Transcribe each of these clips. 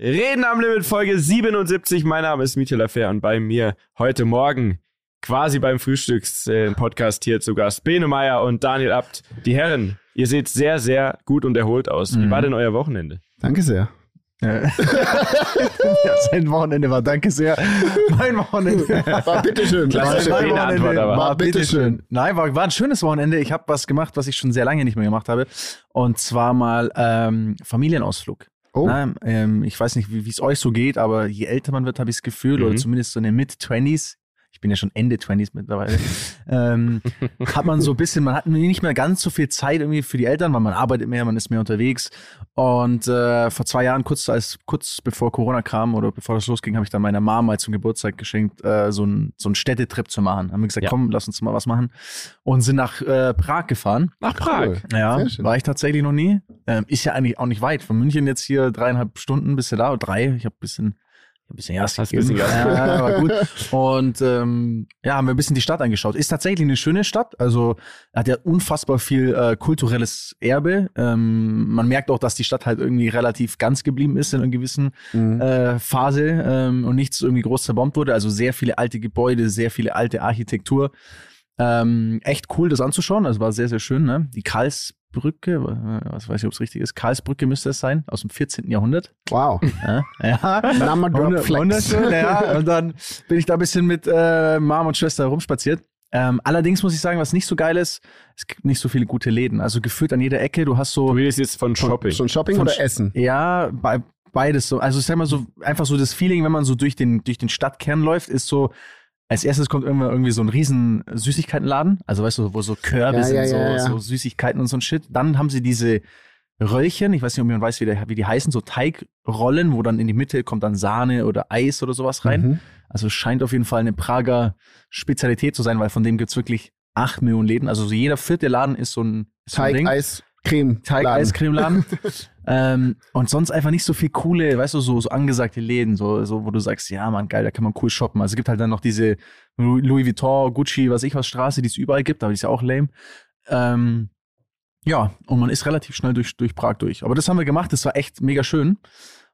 Reden am Limit Folge 77. Mein Name ist Michael Affair und bei mir heute Morgen quasi beim Frühstückspodcast hier zu Gast Bene Meyer und Daniel Abt. Die Herren, ihr seht sehr, sehr gut und erholt aus. Wie Mhm. war denn euer Wochenende? Danke sehr. ja, sein Wochenende war danke sehr. Mein Wochenende War bitteschön. Klassische mein Wochenende aber. war Bitteschön. bitteschön. Nein, war, war ein schönes Wochenende. Ich habe was gemacht, was ich schon sehr lange nicht mehr gemacht habe. Und zwar mal ähm, Familienausflug. Oh. Na, ähm, ich weiß nicht, wie es euch so geht, aber je älter man wird, habe ich das Gefühl, Mhm. oder zumindest so in den Mid-20s, ich bin ja schon Ende 20s mittlerweile, ähm, hat man so ein bisschen, man hat nicht mehr ganz so viel Zeit irgendwie für die Eltern, weil man arbeitet mehr, man ist mehr unterwegs. Und äh, vor zwei Jahren, kurz als kurz bevor Corona kam oder bevor das losging, habe ich dann meiner Mama mal zum Geburtstag geschenkt, äh, so einen so einen Städtetrip zu machen. Haben wir gesagt, Ja. komm, lass uns mal was machen. Und sind nach äh, Prag gefahren. Nach Prag. Cool. Ja, war ich tatsächlich noch nie. Ähm, ist ja eigentlich auch nicht weit. Von München jetzt hier dreieinhalb Stunden bis da, oder drei. Ich habe ein bisschen, ein bisschen Gas Hast gegeben. bisschen Gas ja, war gut. Und ähm, ja, haben wir ein bisschen die Stadt angeschaut. Ist tatsächlich eine schöne Stadt. Also hat ja unfassbar viel äh, kulturelles Erbe. Ähm, man merkt auch, dass die Stadt halt irgendwie relativ ganz geblieben ist in einer gewissen Mhm. äh, Phase ähm, und nichts irgendwie groß zerbombt wurde. Also sehr viele alte Gebäude, sehr viele alte Architektur. Ähm, echt cool, das anzuschauen. Also war sehr, sehr schön. Ne? Die Karlsbrücke, äh, was weiß ich, ob es richtig ist. Karlsbrücke müsste es sein, aus dem 14. Jahrhundert. Wow. Ja, ja. Wunderschön, ja. Und dann bin ich da ein bisschen mit äh, Mom und Schwester rumspaziert. Ähm, allerdings muss ich sagen, was nicht so geil ist, es gibt nicht so viele gute Läden. Also gefühlt an jeder Ecke, du hast so. Du redest jetzt von Shopping. Schon Shopping Von oder Sch- Essen? Ja, bei, beides so. Also ich sag mal so, einfach so das Feeling, wenn man so durch den, durch den Stadtkern läuft, ist so, als erstes kommt irgendwann irgendwie so ein riesen Süßigkeitenladen. Also weißt du, wo so Körbe Ja, sind, ja, so, ja, so Süßigkeiten und so ein Shit. Dann haben sie diese Röllchen, ich weiß nicht, ob jemand weiß, wie, der, wie die heißen, so Teigrollen, wo dann in die Mitte kommt dann Sahne oder Eis oder sowas rein. Mhm. Also es scheint auf jeden Fall eine Prager Spezialität zu sein, weil von dem gibt's wirklich acht Millionen Läden. Also so jeder vierte Laden ist so ein, ist so ein Teig, Ding. Eis, Creme. Teig, Laden. Eiscremeladen. ähm, und sonst einfach nicht so viel coole, weißt du, so, so angesagte Läden, so, so, wo du sagst, ja, man, geil, da kann man cool shoppen. Also es gibt halt dann noch diese Louis Vuitton, Gucci, was ich was Straße, die es überall gibt, aber die ist ja auch lame. Ähm, ja, und man ist relativ schnell durch, durch Prag durch. Aber das haben wir gemacht, das war echt mega schön.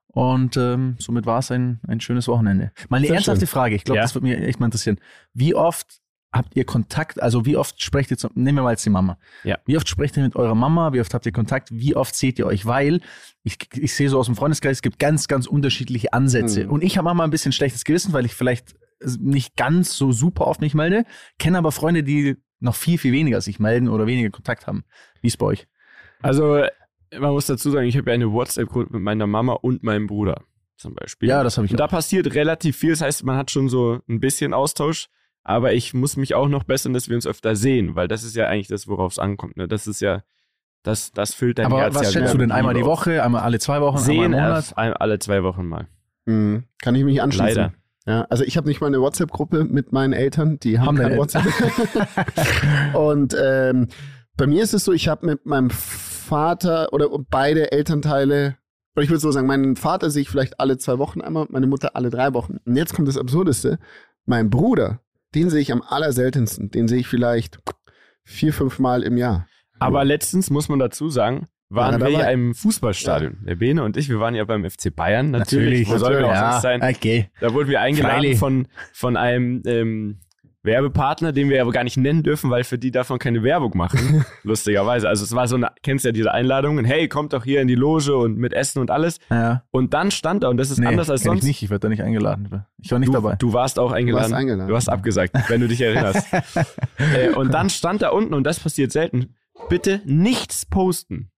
Und ähm, somit war es ein, ein schönes Wochenende. Mal eine Sehr ernsthafte schön. Frage, ich glaube, Ja. das würde mich echt mal interessieren. Wie oft habt ihr Kontakt, also wie oft sprecht ihr, zum, nehmen wir mal jetzt die Mama. Ja. Wie oft sprecht ihr mit eurer Mama? Wie oft habt ihr Kontakt? Wie oft seht ihr euch? Weil ich, ich sehe so aus dem Freundeskreis, es gibt ganz, ganz unterschiedliche Ansätze. Mhm. Und ich habe manchmal ein bisschen schlechtes Gewissen, weil ich vielleicht nicht ganz so super oft mich melde, kenne aber Freunde, die noch viel, viel weniger sich melden oder weniger Kontakt haben. Wie ist bei euch? Also, man muss dazu sagen, ich habe ja eine WhatsApp-Gruppe mit meiner Mama und meinem Bruder zum Beispiel. Ja, das habe ich Und auch. da passiert relativ viel. Das heißt, man hat schon so ein bisschen Austausch. Aber ich muss mich auch noch bessern, dass wir uns öfter sehen, weil das ist ja eigentlich das, worauf es ankommt. Ne? Das ist ja, das, das füllt dein Aber Herz was ja schätzt du denn? Einmal die. Woche, einmal alle zwei Wochen, Sehen einmal im Monat? alle zwei Wochen mal. Mhm. Kann ich mich anschließen? Leider. Ja, also ich habe nicht mal eine WhatsApp-Gruppe mit meinen Eltern, die haben, Haben kein WhatsApp. und ähm, bei mir ist es so, ich habe mit meinem Vater oder beide Elternteile, oder ich würde so sagen, meinen Vater sehe ich vielleicht alle zwei Wochen einmal, meine Mutter alle drei Wochen. Und jetzt kommt das Absurdeste. Mein Bruder, den sehe ich am allerseltensten. Den sehe ich vielleicht vier, fünf Mal im Jahr. Aber letztens muss man dazu sagen, waren War wir ja im Fußballstadion. Der Bene und ich, wir waren ja beim FC Bayern. Natürlich, wo soll wir auch ja, sonst sein? Okay. Da wurden wir eingeladen Freilich. von, von einem ähm, Werbepartner, den wir aber gar nicht nennen dürfen, weil für die darf man keine Werbung machen. Lustigerweise. Also es war so eine, kennst ja diese Einladungen, hey, kommt doch hier in die Loge und mit Essen und alles. Ja. Und dann stand da, und das ist Nee, anders als sonst. Ich nicht, ich werde da nicht eingeladen. Ich war nicht du, dabei. du warst auch eingeladen. warst eingeladen. Du hast abgesagt, wenn du dich erinnerst. äh, und dann stand da unten, und das passiert selten, bitte nichts posten.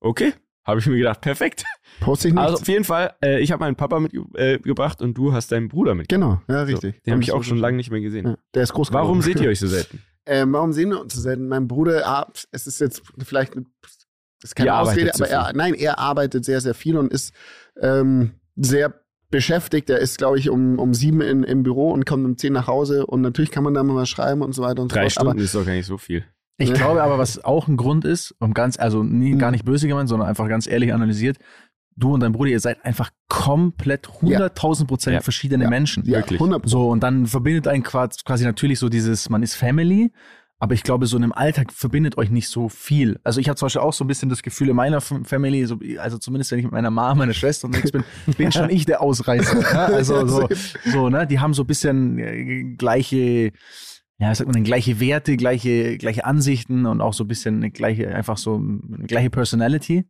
Okay, habe ich mir gedacht, perfekt. Poste ich nicht. Also auf jeden Fall, äh, ich habe meinen Papa mitgebracht äh, und du hast deinen Bruder mitgebracht. genau, ja, So, richtig. den habe ich auch schon lange nicht mehr gesehen. Ja, der ist groß Warum geworden. seht ihr euch so selten? Ähm, warum sehen wir uns so selten? Mein Bruder, ah, es ist jetzt vielleicht eine, das ist keine arbeitet Ausrede, aber er, nein, er arbeitet sehr, sehr viel und ist ähm, sehr beschäftigt. Er ist, glaube ich, um, um sieben in, im Büro und kommt um zehn nach Hause und natürlich kann man da mal was schreiben und so weiter und Drei so fort. Stunden ist doch gar nicht so viel. Ich glaube aber, was auch ein Grund ist, um ganz, also nie, Mhm. gar nicht böse gemeint, sondern einfach ganz ehrlich analysiert, du und dein Bruder, ihr seid einfach komplett 100.000 Prozent Ja. verschiedene Ja. Menschen. Ja, wirklich. 100 So, und dann verbindet einen quasi quasi natürlich so dieses, man ist Family, Aber ich glaube, so in einem Alltag verbindet euch nicht so viel. Also ich habe zum Beispiel auch so ein bisschen das Gefühl in meiner Family, so, also zumindest wenn ich mit meiner Mama, meiner Schwester unterwegs bin, bin schon ich der Ausreißer. Ne? Also so, so, ne? Die haben so ein bisschen äh, gleiche, ja, was sagt man denn, gleiche Werte, gleiche, gleiche Ansichten und auch so ein bisschen eine gleiche, einfach so eine gleiche Personality.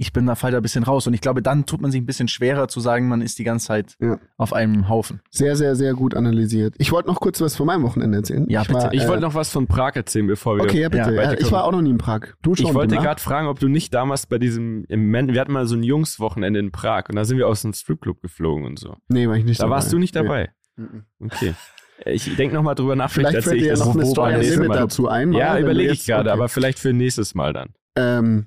Ich bin da fall da ein bisschen raus und ich glaube, dann tut man sich ein bisschen schwerer zu sagen, man ist die ganze Zeit Ja. auf einem Haufen. Sehr, sehr, sehr gut analysiert. Ich wollte noch kurz was von meinem Wochenende erzählen. Ja, ich bitte. War, Ich äh, wollte noch was von Prag erzählen, bevor wir. Okay, ja, bitte. Ja, ich war auch noch nie in Prag. Du schon? Ich wollte ne? gerade fragen, ob du nicht damals bei diesem, im wir hatten mal so ein Jungswochenende in Prag und da sind wir aus einem Stripclub geflogen und so. Nee, war ich nicht Da dabei. warst du nicht Nee. dabei. Mhm. Okay. Ich denke nochmal drüber nach, Vielleicht fällt erzähle dir ja ich das noch eine Story Limit Mal. dazu ein. Ja, überlege ich gerade, okay. aber vielleicht für nächstes Mal dann. Ähm,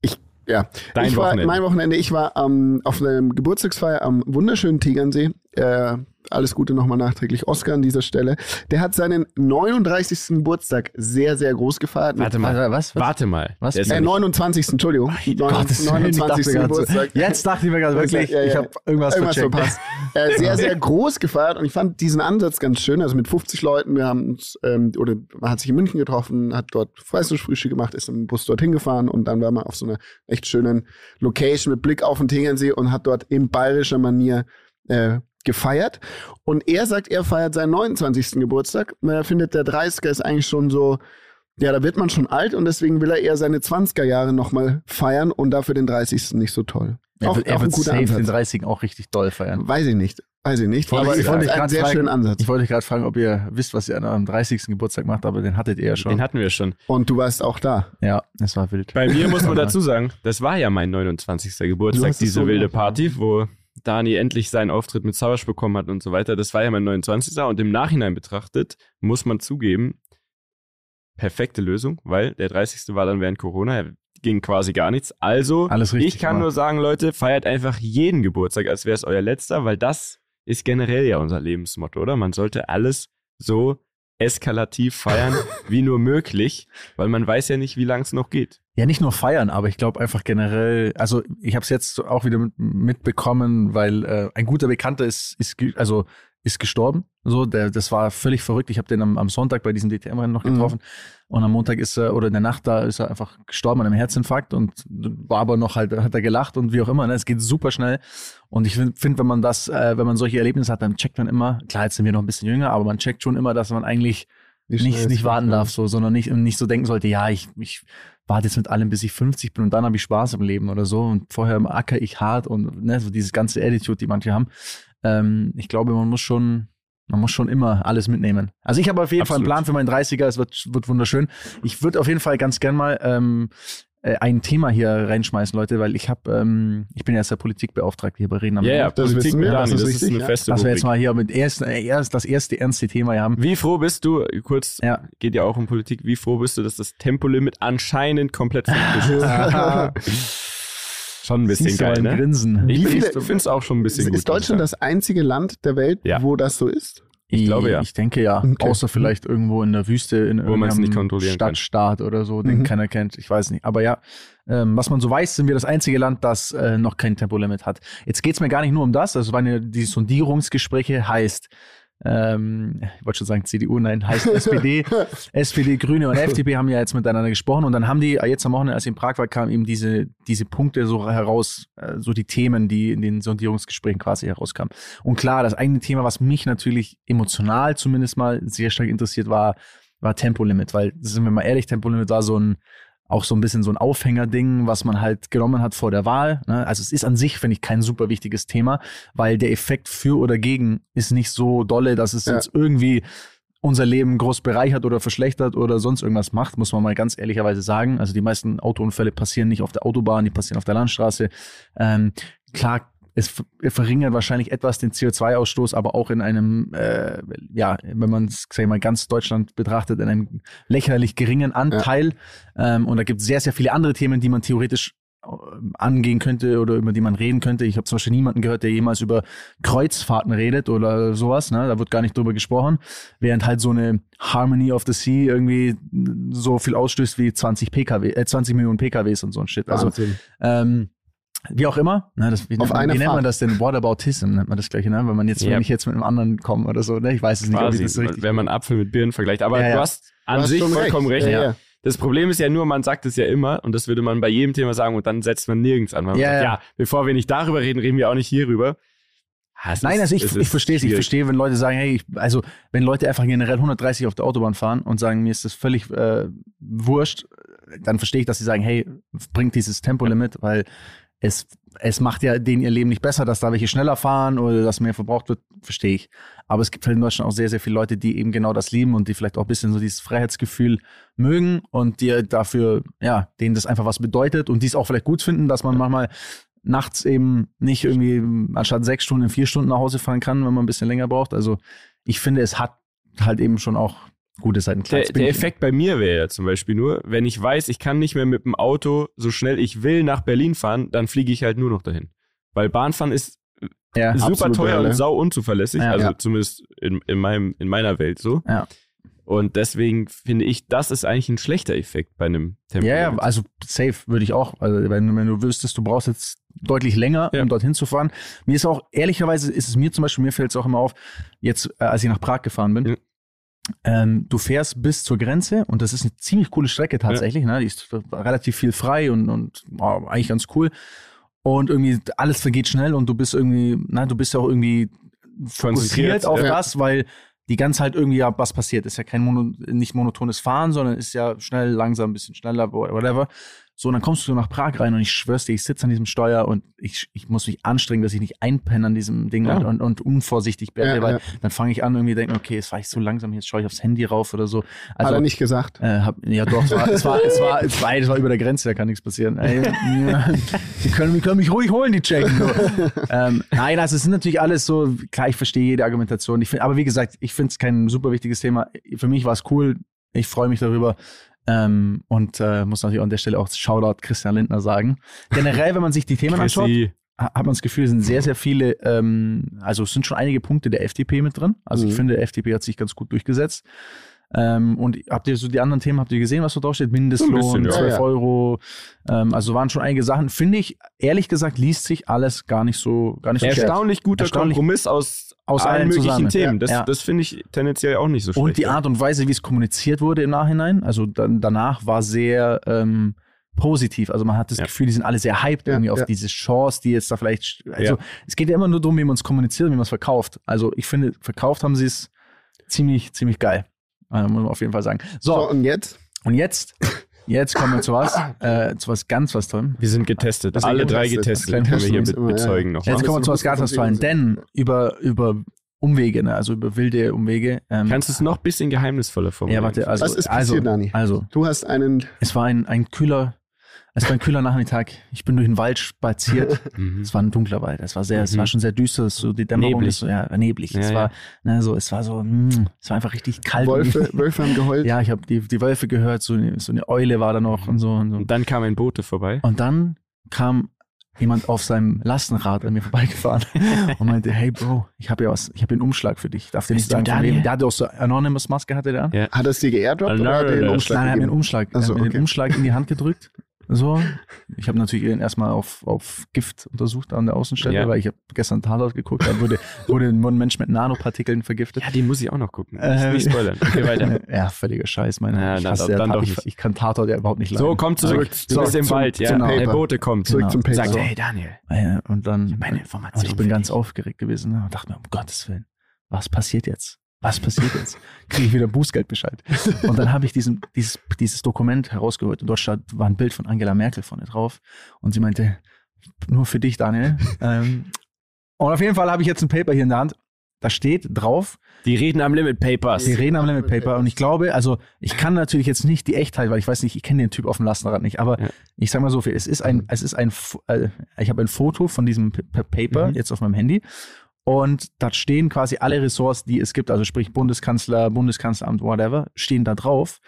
ich, ja. Dein ich war, Wochenende. Mein Wochenende, ich war ähm, auf einem Geburtstagsfeier am wunderschönen Tegernsee. Äh, alles Gute nochmal nachträglich. Oscar an dieser Stelle. Der hat seinen 39. Geburtstag sehr, sehr groß gefeiert. Warte mal. Was? was? Warte mal. Was? Äh, ja nicht- 29. Entschuldigung. Dachte 29. mir grad so- Geburtstag. Jetzt dachte ich mir gerade wirklich, Ja, ja. ich habe irgendwas, Irgendwas verpasst. Äh, sehr, sehr groß gefeiert und ich fand diesen Ansatz ganz schön. Also mit 50 Leuten, wir haben uns, ähm, oder man hat sich in München getroffen, hat dort Freistoßfrühstück gemacht, ist im Bus dorthin gefahren und dann war man auf so einer echt schönen Location mit Blick auf den Tegernsee und hat dort in bayerischer Manier äh, gefeiert. Und er sagt, er feiert seinen 29. Geburtstag. Er findet, der 30er ist eigentlich schon so, ja, da wird man schon alt und deswegen will er eher seine 20er Jahre nochmal feiern und dafür den 30. nicht so toll. Er wird, er wird ein guter safe Ansatz. den 30 auch richtig doll feiern. Weiß ich nicht. Weiß ich nicht. Aber ich wollte einen sehr fragen- schönen Ansatz. Ich wollte euch gerade fragen, ob ihr wisst, was ihr an eurem 30. Geburtstag macht, aber den hattet ihr ja schon. Den hatten wir schon. Und du warst auch da. ja, es war wild. Bei mir muss man dazu sagen, das war ja mein 29. Du Geburtstag, diese so wilde gemacht, ja. Party, wo Dani endlich seinen Auftritt mit Sauersch bekommen hat und so weiter. Das war ja mein 29. Und im Nachhinein betrachtet, muss man zugeben, perfekte Lösung, weil der 30. war dann während Corona, ging quasi gar nichts. Also, Alles richtig ich kann nur sagen, Leute, feiert einfach jeden Geburtstag, als wäre es euer letzter, weil das ist generell ja unser Lebensmotto, oder? Man sollte alles so eskalativ feiern wie nur möglich, weil man weiß ja nicht, wie lang es noch geht. Ja, nicht nur feiern, aber ich glaube einfach generell, also ich habe es jetzt auch wieder mit, mitbekommen, weil äh, ein guter Bekannter ist, ist also ist gestorben. So, der, das war völlig verrückt. Ich habe den am, am Sonntag bei diesem DTM-Rennen noch Mhm. getroffen und am Montag ist er oder in der Nacht da ist er einfach gestorben an einem Herzinfarkt und war aber noch halt hat er gelacht und wie auch immer. Ne? Es geht super schnell und ich finde, find, wenn man das, äh, wenn man solche Erlebnisse hat, dann checkt man immer. Klar, jetzt sind wir noch ein bisschen jünger, aber man checkt schon immer, dass man eigentlich nicht, nicht warten darf, so, sondern nicht, nicht so denken sollte, ja, ich, ich warte jetzt mit allem, bis ich 50 bin und dann habe ich Spaß im Leben oder so und vorher acker ich hart und ne, so dieses ganze Attitude, die manche haben. Ähm, ich glaube, man muss schon, man muss schon immer alles mitnehmen. Also ich habe auf jeden Fall Absolut. einen Plan für meinen 30er, es wird, wird wunderschön. Ich würde auf jeden Fall ganz gern mal ähm, äh, ein Thema hier reinschmeißen, Leute, weil ich habe, ähm, ich bin ja jetzt der Politikbeauftragte hier bei Reden am Ja, ja, das Politik wissen wir, mit das Dani, ist das ist eine ja. feste Dass wir jetzt mal hier mit erst, äh, erst das erste ernste Thema hier haben. Wie froh bist du, kurz, Ja. geht ja auch um Politik, wie froh bist du, dass das Tempolimit anscheinend komplett ist? Schon ein bisschen Siehst geil, ne? Grinsen. Ich finde es auch schon ein bisschen gut. ist Deutschland das einzige Land der Welt, Ja. wo das so ist? Ich glaube, ja. Ich denke ja. Okay. Außer vielleicht irgendwo in der Wüste, in Wo es irgendeinem. Stadtstaat oder so, den Mhm. keiner kennt. Ich weiß nicht. Aber ja, ähm, was man so weiß, sind wir das einzige Land, das äh, noch kein Tempolimit hat. Jetzt geht's mir gar nicht nur um das. Also ja die Sondierungsgespräche heißt, ähm, ich wollte schon sagen CDU, nein, heißt SPD, SPD, Grüne und FDP haben ja jetzt miteinander gesprochen und dann haben die, äh, jetzt am Wochenende, als ich in Prag war, kamen eben diese, diese Punkte so heraus, äh, so die Themen, die in den Sondierungsgesprächen quasi herauskamen. Und klar, das eine Thema, was mich natürlich emotional zumindest mal sehr stark interessiert war, war Tempolimit, weil, sind wir mal ehrlich, Tempolimit war so ein, auch so ein bisschen so ein Aufhängerding, was man halt genommen hat vor der Wahl. Ne? Also es ist an sich, finde ich, kein super wichtiges Thema, weil der Effekt für oder gegen ist nicht so dolle, dass es Ja. jetzt irgendwie unser Leben groß bereichert oder verschlechtert oder sonst irgendwas macht, muss man mal ganz ehrlicherweise sagen. Also die meisten Autounfälle passieren nicht auf der Autobahn, die passieren auf der Landstraße. Ähm, klar, es ver- verringert wahrscheinlich etwas den CO2-Ausstoß, aber auch in einem, äh, ja, wenn man es, mal, ganz Deutschland betrachtet, in einem lächerlich geringen Anteil. Ähm, und da gibt es sehr, sehr viele andere Themen, die man theoretisch äh, angehen könnte oder über die man reden könnte. Ich habe zum Beispiel niemanden gehört, der jemals über Kreuzfahrten redet oder sowas. Ne? Da wird gar nicht drüber gesprochen. Während halt so eine Harmony of the Sea irgendwie so viel ausstößt wie 20 PKW, äh, 20 Millionen PKWs und so ein Shit. Also ähm, Wie auch immer, ne, das, wie, Auf nennt, man, einer wie nennt man das denn? Whataboutism nennt man das gleiche, ne? Wenn man jetzt, Ja. wenn ich jetzt mit einem anderen komme oder so, ne? Ich weiß es nicht, ob ich das richtig. wenn man Apfel mit Birnen vergleicht. Aber Ja, ja. du hast an Du hast sich schon vollkommen recht. Ja, ja. Das Problem ist ja nur, man sagt es ja immer und das würde man bei jedem Thema sagen und dann setzt man nirgends an. Man Ja, sagt, ja. ja, bevor wir nicht darüber reden, reden wir auch nicht hierüber. Ah, es Nein, ist- also ich, ich verstehe es. Ich verstehe, wenn Leute sagen, hey, ich, also wenn Leute einfach generell 130 auf der Autobahn fahren und sagen, mir ist das völlig äh, wurscht, dann verstehe ich, dass sie sagen, hey, bringt dieses Tempolimit, weil es, es macht ja denen ihr Leben nicht besser, dass da welche schneller fahren oder dass mehr verbraucht wird, verstehe ich. Aber es gibt halt in Deutschland auch sehr, sehr viele Leute, die eben genau das lieben und die vielleicht auch ein bisschen so dieses Freiheitsgefühl mögen und die dafür, ja, denen das einfach was bedeutet und die es auch vielleicht gut finden, dass man manchmal nachts eben nicht irgendwie anstatt sechs Stunden in vier Stunden nach Hause fahren kann, wenn man ein bisschen länger braucht. Also ich finde, es hat halt eben schon auch Seiten. Klar, Der, jetzt bin der ich- Effekt bei mir wäre ja zum Beispiel nur, wenn ich weiß, ich kann nicht mehr mit dem Auto so schnell ich will nach Berlin fahren, dann fliege ich halt nur noch dahin. Weil Bahnfahren ist ja, super teuer und ne? sau unzuverlässig, Ja. also Ja. zumindest in, in, meinem, in meiner Welt so. Ja. Und deswegen finde ich, das ist eigentlich ein schlechter Effekt bei einem Tempo. Ja, ja, also safe würde ich auch. Also wenn, wenn du wüsstest, du brauchst jetzt deutlich länger, Ja. um dorthin zu fahren. Mir ist auch, ehrlicherweise ist es mir zum Beispiel, mir fällt es auch immer auf, jetzt, äh, als ich nach Prag gefahren bin. Ähm, du fährst bis zur Grenze und das ist eine ziemlich coole Strecke tatsächlich. Ne? Die ist relativ viel frei und, und oh, eigentlich ganz cool. Und irgendwie alles vergeht schnell und du bist irgendwie, na, du bist ja auch irgendwie fokussiert auf ja. das, weil die ganze Zeit irgendwie ja was passiert. Ist ja kein Mono, nicht monotones Fahren, sondern ist ja schnell, langsam, ein bisschen schneller, whatever. So, und dann kommst du nach Prag rein und ich schwör's dir, ich sitze an diesem Steuer und ich, ich muss mich anstrengen, dass ich nicht einpenne an diesem Ding Ja. und, und, und unvorsichtig werde, Ja, weil ja. dann fange ich an, irgendwie denken, okay, jetzt war ich so langsam, jetzt schaue ich aufs Handy rauf oder so. Hat Also, er nicht gesagt. äh, hab, ja, doch, es war, es war, es war, es war, es war über der Grenze, da kann nichts passieren. Ey, ja, die, können, die können mich ruhig holen, die Tschechen. So. ähm, nein, also es sind natürlich alles so, klar, ich verstehe jede Argumentation. Ich find, aber wie gesagt, ich finde es kein super wichtiges Thema. Für mich war es cool, ich freue mich darüber. Ähm, und äh, muss natürlich an der Stelle auch Shoutout Christian Lindner sagen. Generell, wenn man sich die Themen anschaut, hat man das Gefühl, es sind sehr, sehr viele, ähm, also es sind schon einige Punkte der FDP mit drin. Also ich Mhm. finde, der FDP hat sich ganz gut durchgesetzt. Ähm, und habt ihr so die anderen Themen, habt ihr gesehen, was so draufsteht? Mindestlohn, bisschen, ja. 12 Ja, ja. Euro. Ähm, also waren schon einige Sachen. Finde ich, ehrlich gesagt, liest sich alles gar nicht so, gar nicht so schlecht. erstaunlich guter Erstaunlich- Kompromiss aus, Aus allen allen möglichen zusammen. Themen. Ja. Das, Ja. das finde ich tendenziell auch nicht so schlecht. Und die Art und Weise, wie es kommuniziert wurde im Nachhinein, also dann, danach war sehr ähm, positiv. Also man hat das Ja. Gefühl, die sind alle sehr hyped Ja, irgendwie auf ja. diese Chance, die jetzt da vielleicht. Also Ja. es geht ja immer nur darum, wie man es kommuniziert, wie man es verkauft. Also ich finde, verkauft haben sie es ziemlich, ziemlich geil. Äh, muss man auf jeden Fall sagen. So, So, und jetzt? und jetzt, jetzt kommen wir zu was, äh, zu was ganz was Tollem. Wir sind getestet. Das sind Alle drei getestet. getestet. Kleine Können wir hier be immer, ja. bezeugen noch. Jetzt wir kommen wir zu was ganz was Tollen, vertreten denn über, über Umwege, ne, also über wilde Umwege. Ähm, Kannst du es noch ein bisschen geheimnisvoller formulieren? ja, warte, also, Was ist also, passiert, Dani? also, Du hast einen. Es war ein, ein kühler, es war ein kühler Nachmittag. Ich bin durch den Wald spaziert. Mhm. Es war ein dunkler Wald. Es war sehr, es Mhm. war schon sehr düster. So die Dämmerung Neblig. ist so, ja, neblig. Ja, es ja. war, ne, so, es war so, mm, es war einfach richtig kalt. Wölfe, Wölfe haben geheult. ja, ich habe die, die Wölfe gehört. So eine, so eine Eule war da noch und so und so. Und dann kam ein Bote vorbei. Und dann kam jemand auf seinem Lastenrad an mir vorbeigefahren und meinte, hey Bro, ich habe ja was, ich habe einen Umschlag für dich. Darf dir nicht sagen, von wem. Der hatte auch so Anonymous Maske hatte der an. Ja. Hat er es dir geairdroppt oder hat er den. Umschlag Nein, er hat mir einen? Umschlag, er Ach so, hat mir okay. den Umschlag in die Hand gedrückt. So. Ich habe natürlich ihn erstmal auf, auf Gift untersucht an der Außenstelle, Ja. weil ich habe gestern Tatort geguckt, da wurde, wurde ein Mensch mit Nanopartikeln vergiftet. Ja, den muss ich auch noch gucken. Äh, nicht spoilern. Okay, weiter. Ja, völliger Scheiß, meine. Ja, ich, dann- hasse dann doch ich, ich kann Tatort ja überhaupt nicht leiden. So, komm zurück. Du So, bist im Wald, ja. zum Der Paper. Bote kommt. Zurück Genau. zum Paper. Sagt, hey Daniel, Ja, und dann meine und Information. ich bin ganz dich. aufgeregt gewesen ne, und dachte mir, um Gottes Willen, was passiert jetzt? Was passiert jetzt? Kriege ich wieder Bußgeldbescheid. Und dann habe ich diesen, dieses, dieses Dokument herausgeholt und dort stand, war ein Bild von Angela Merkel vorne drauf. Und sie meinte, nur für dich, Daniel. ähm, und auf jeden Fall habe ich jetzt ein Paper hier in der Hand. Da steht drauf, Die reden am Limit Papers. die reden am Limit Paper. Und ich glaube, also ich kann natürlich jetzt nicht die Echtheit, weil ich weiß nicht, ich kenne den Typ auf dem Lastenrad nicht, aber Ja. ich sag mal so viel, es ist ein, es ist ein, äh, ich habe ein Foto von diesem Paper Mhm. jetzt auf meinem Handy und da stehen quasi alle Ressorts, die es gibt, also sprich Bundeskanzler, Bundeskanzleramt, whatever, stehen da drauf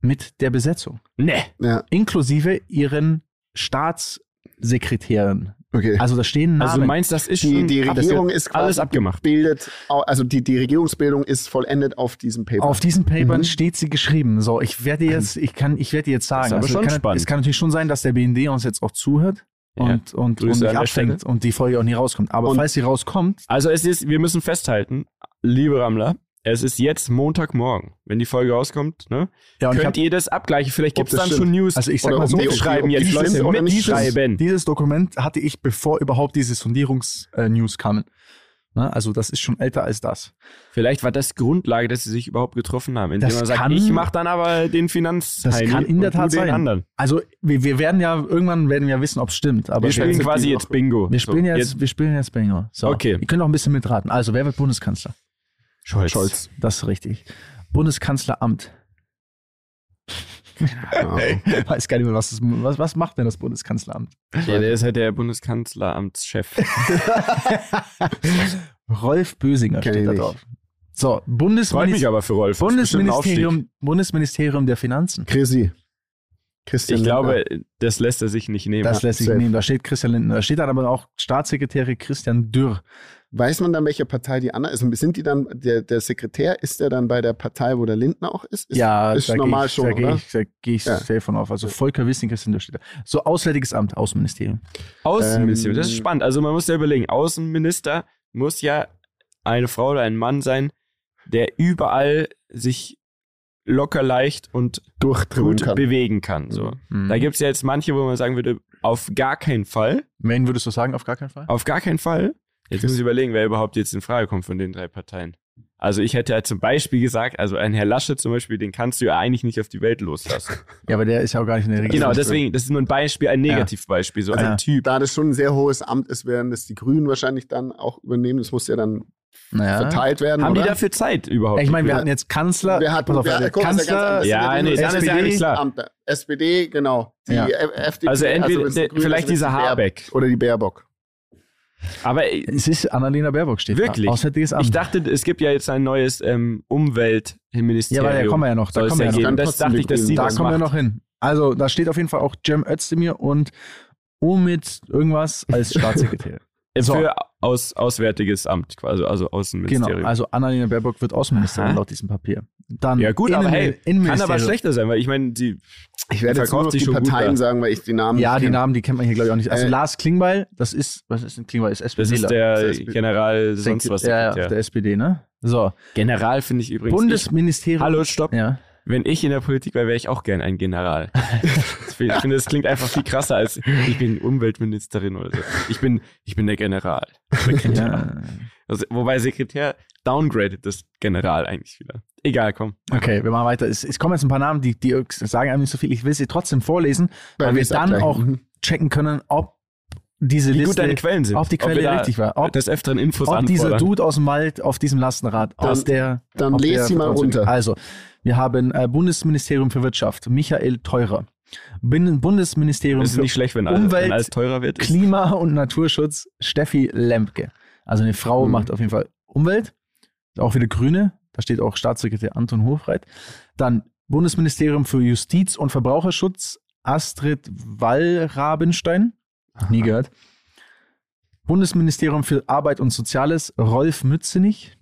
mit der Besetzung, Nee. Ja, inklusive ihren Staatssekretären. okay. Also da stehen Namen. Also du meinst, das ist die, schon die Regierung ist quasi alles abgemacht. Bildet, also die, die Regierungsbildung ist vollendet auf diesem Paper. Auf diesen Papern Mhm. steht sie geschrieben. So, ich werde jetzt, ich kann, ich werde jetzt sagen, aber also schon kann, spannend. es kann natürlich schon sein, dass der BND uns jetzt auch zuhört. Und, und, und Grüße mich an der abfängt und die Folge auch nie rauskommt. Aber Und- falls sie rauskommt, Also es ist, wir müssen festhalten, liebe Rammler, es ist jetzt Montagmorgen. Wenn die Folge rauskommt, ne? ja, und ich könnt hab, ihr das abgleichen? Vielleicht gibt es dann stimmt. schon News. also ich sag Oder mal so, mitschreiben jetzt, Leute, nicht mitschreiben. Dieses Dokument hatte ich, bevor überhaupt diese Sondierungs-News kamen. Ne? Also das ist schon älter als das. Vielleicht war das Grundlage, dass sie sich überhaupt getroffen haben. Indem Das man sagt, kann- ich mache dann aber den Finanz. Das kann in der Tat den sein. anderen. Also wir, wir werden ja, irgendwann werden wir ja wissen, ob es stimmt. Aber Wir spielen jetzt quasi jetzt. Bingo. wir spielen So, jetzt, wir spielen jetzt Bingo. So, Okay. Ihr könnt auch ein bisschen mitraten. Also wer wird Bundeskanzler? Scholz. Scholz. Das ist richtig. Bundeskanzleramt. Ja. Weiß gar nicht mehr, was, das, was, was macht denn das Bundeskanzleramt? Ja, der ist halt der Bundeskanzleramtschef. Rolf Bösinger Kenn steht ich da nicht. drauf. So, Freut mich Bundesministerium, aber für Rolf. Bundesministerium, Bundesministerium der Finanzen. Chrissy. Christian Ich glaube, das lässt er sich nicht nehmen. Das lässt sich nehmen. Da steht Christian Lindner. Da steht dann aber auch Staatssekretär Christian Dürr. Weiß man dann, welche Partei die anderen ist? Sind die dann, der, der Sekretär, ist der dann bei der Partei, wo der Lindner auch ist? ist ja, ist da normal gehe ich, schon, da gehe oder? ich, da gehe ich Ja. safe von auf. Also Volker Wissing, Christian Dürr steht da. So, Auswärtiges Amt, Außenministerium. Außenministerium, das ist Ähm, spannend. Also man muss ja überlegen, Außenminister muss ja eine Frau oder ein Mann sein, der überall sich locker leicht und gut kann. bewegen kann. So. Mhm. Da gibt es ja jetzt manche, wo man sagen würde, auf gar keinen Fall. Wen würdest du sagen, auf gar keinen Fall? Auf gar keinen Fall. Jetzt muss ich überlegen, wer überhaupt jetzt in Frage kommt von den drei Parteien. Also ich hätte ja zum Beispiel gesagt, also ein Herr Laschet zum Beispiel, den kannst du ja eigentlich nicht auf die Welt loslassen. Ja, aber der ist ja auch gar nicht in der Regierung. genau, deswegen, das ist nur ein Beispiel, ein Negativbeispiel, so Also, ein Typ. Da das schon ein sehr hohes Amt ist, werden das die Grünen wahrscheinlich dann auch übernehmen. Das muss ja dann Naja. verteilt werden. Haben oder? die dafür Zeit überhaupt? Ich meine, wir Ja. hatten jetzt Kanzler. Wer hat- pass auf, wer- also guck, das ist ja ganz Kanzler. anders. ja, die nee, dann ist ja SPD, eigentlich klar. Amt, SPD, genau. Die Ja. FDP. Also entweder es der- vielleicht dieser Habeck. Oder die Baerbock. Aber Es ist Annalena Baerbock steht Wirklich? da. Auswärtiges Amt. ich dachte, es gibt ja jetzt ein neues ähm, Umweltministerium. ja, aber da kommen wir ja noch. Da kommen wir ja noch. geben. Das dachte ich, dass sie Da das kommen wir noch hin. Also, da steht auf jeden Fall auch Cem Özdemir und Omid irgendwas als Staatssekretär. So. Für aus, Auswärtiges Amt quasi, also genau, Außenministerium. also Annalena Baerbock wird Außenministerin Aha. laut diesem Papier. Dann ja gut, aber Innen- hey, kann aber schlechter sein, weil ich meine, die Ich werde jetzt nur noch die Parteien sagen, weil ich die Namen Ja, nicht die kenne. Namen, die kennt man hier, glaube ich, auch nicht. Also Äh, Lars Klingbeil, das ist, was ist denn Klingbeil? Ist SPD. das ist der Das General sonst was ja, ja, der SPD, ne? So, General finde ich übrigens. Bundesministerium. Ich, hallo, stopp. Ja. Wenn ich in der Politik wäre, wäre ich auch gern ein General. ich finde, das klingt einfach viel krasser als ich bin Umweltministerin oder so. Ich bin, ich bin der General. Sekretär. ja. Also, wobei Sekretär downgradet das General eigentlich wieder. Egal, komm. Okay, wir machen weiter. Es, es kommen jetzt ein paar Namen, die, die sagen einem nicht so viel. Ich will sie trotzdem vorlesen, weil, Weil wir dann abgleichen. auch Mhm. checken können, ob diese Wie Liste, gut deine Quellen sind. ob die Quelle da richtig war. Ob, des Öfteren Infos ob dieser. Dude aus dem Wald auf diesem Lastenrad Dann- aus der Dann auf lese sie mal runter. Also, wir haben äh, Bundesministerium für Wirtschaft, Michael Teurer. Binnen Bundesministerium ist für nicht schlecht, wenn Umwelt, wenn alles teurer wird. Klima- und Naturschutz, Steffi Lempke. Also eine Frau Mhm. macht auf jeden Fall Umwelt, auch wieder Grüne, da steht auch Staatssekretär Anton Hofreit. Dann Bundesministerium für Justiz und Verbraucherschutz, Astrid Wallrabenstein, nie gehört. Bundesministerium für Arbeit und Soziales, Rolf Mützenich.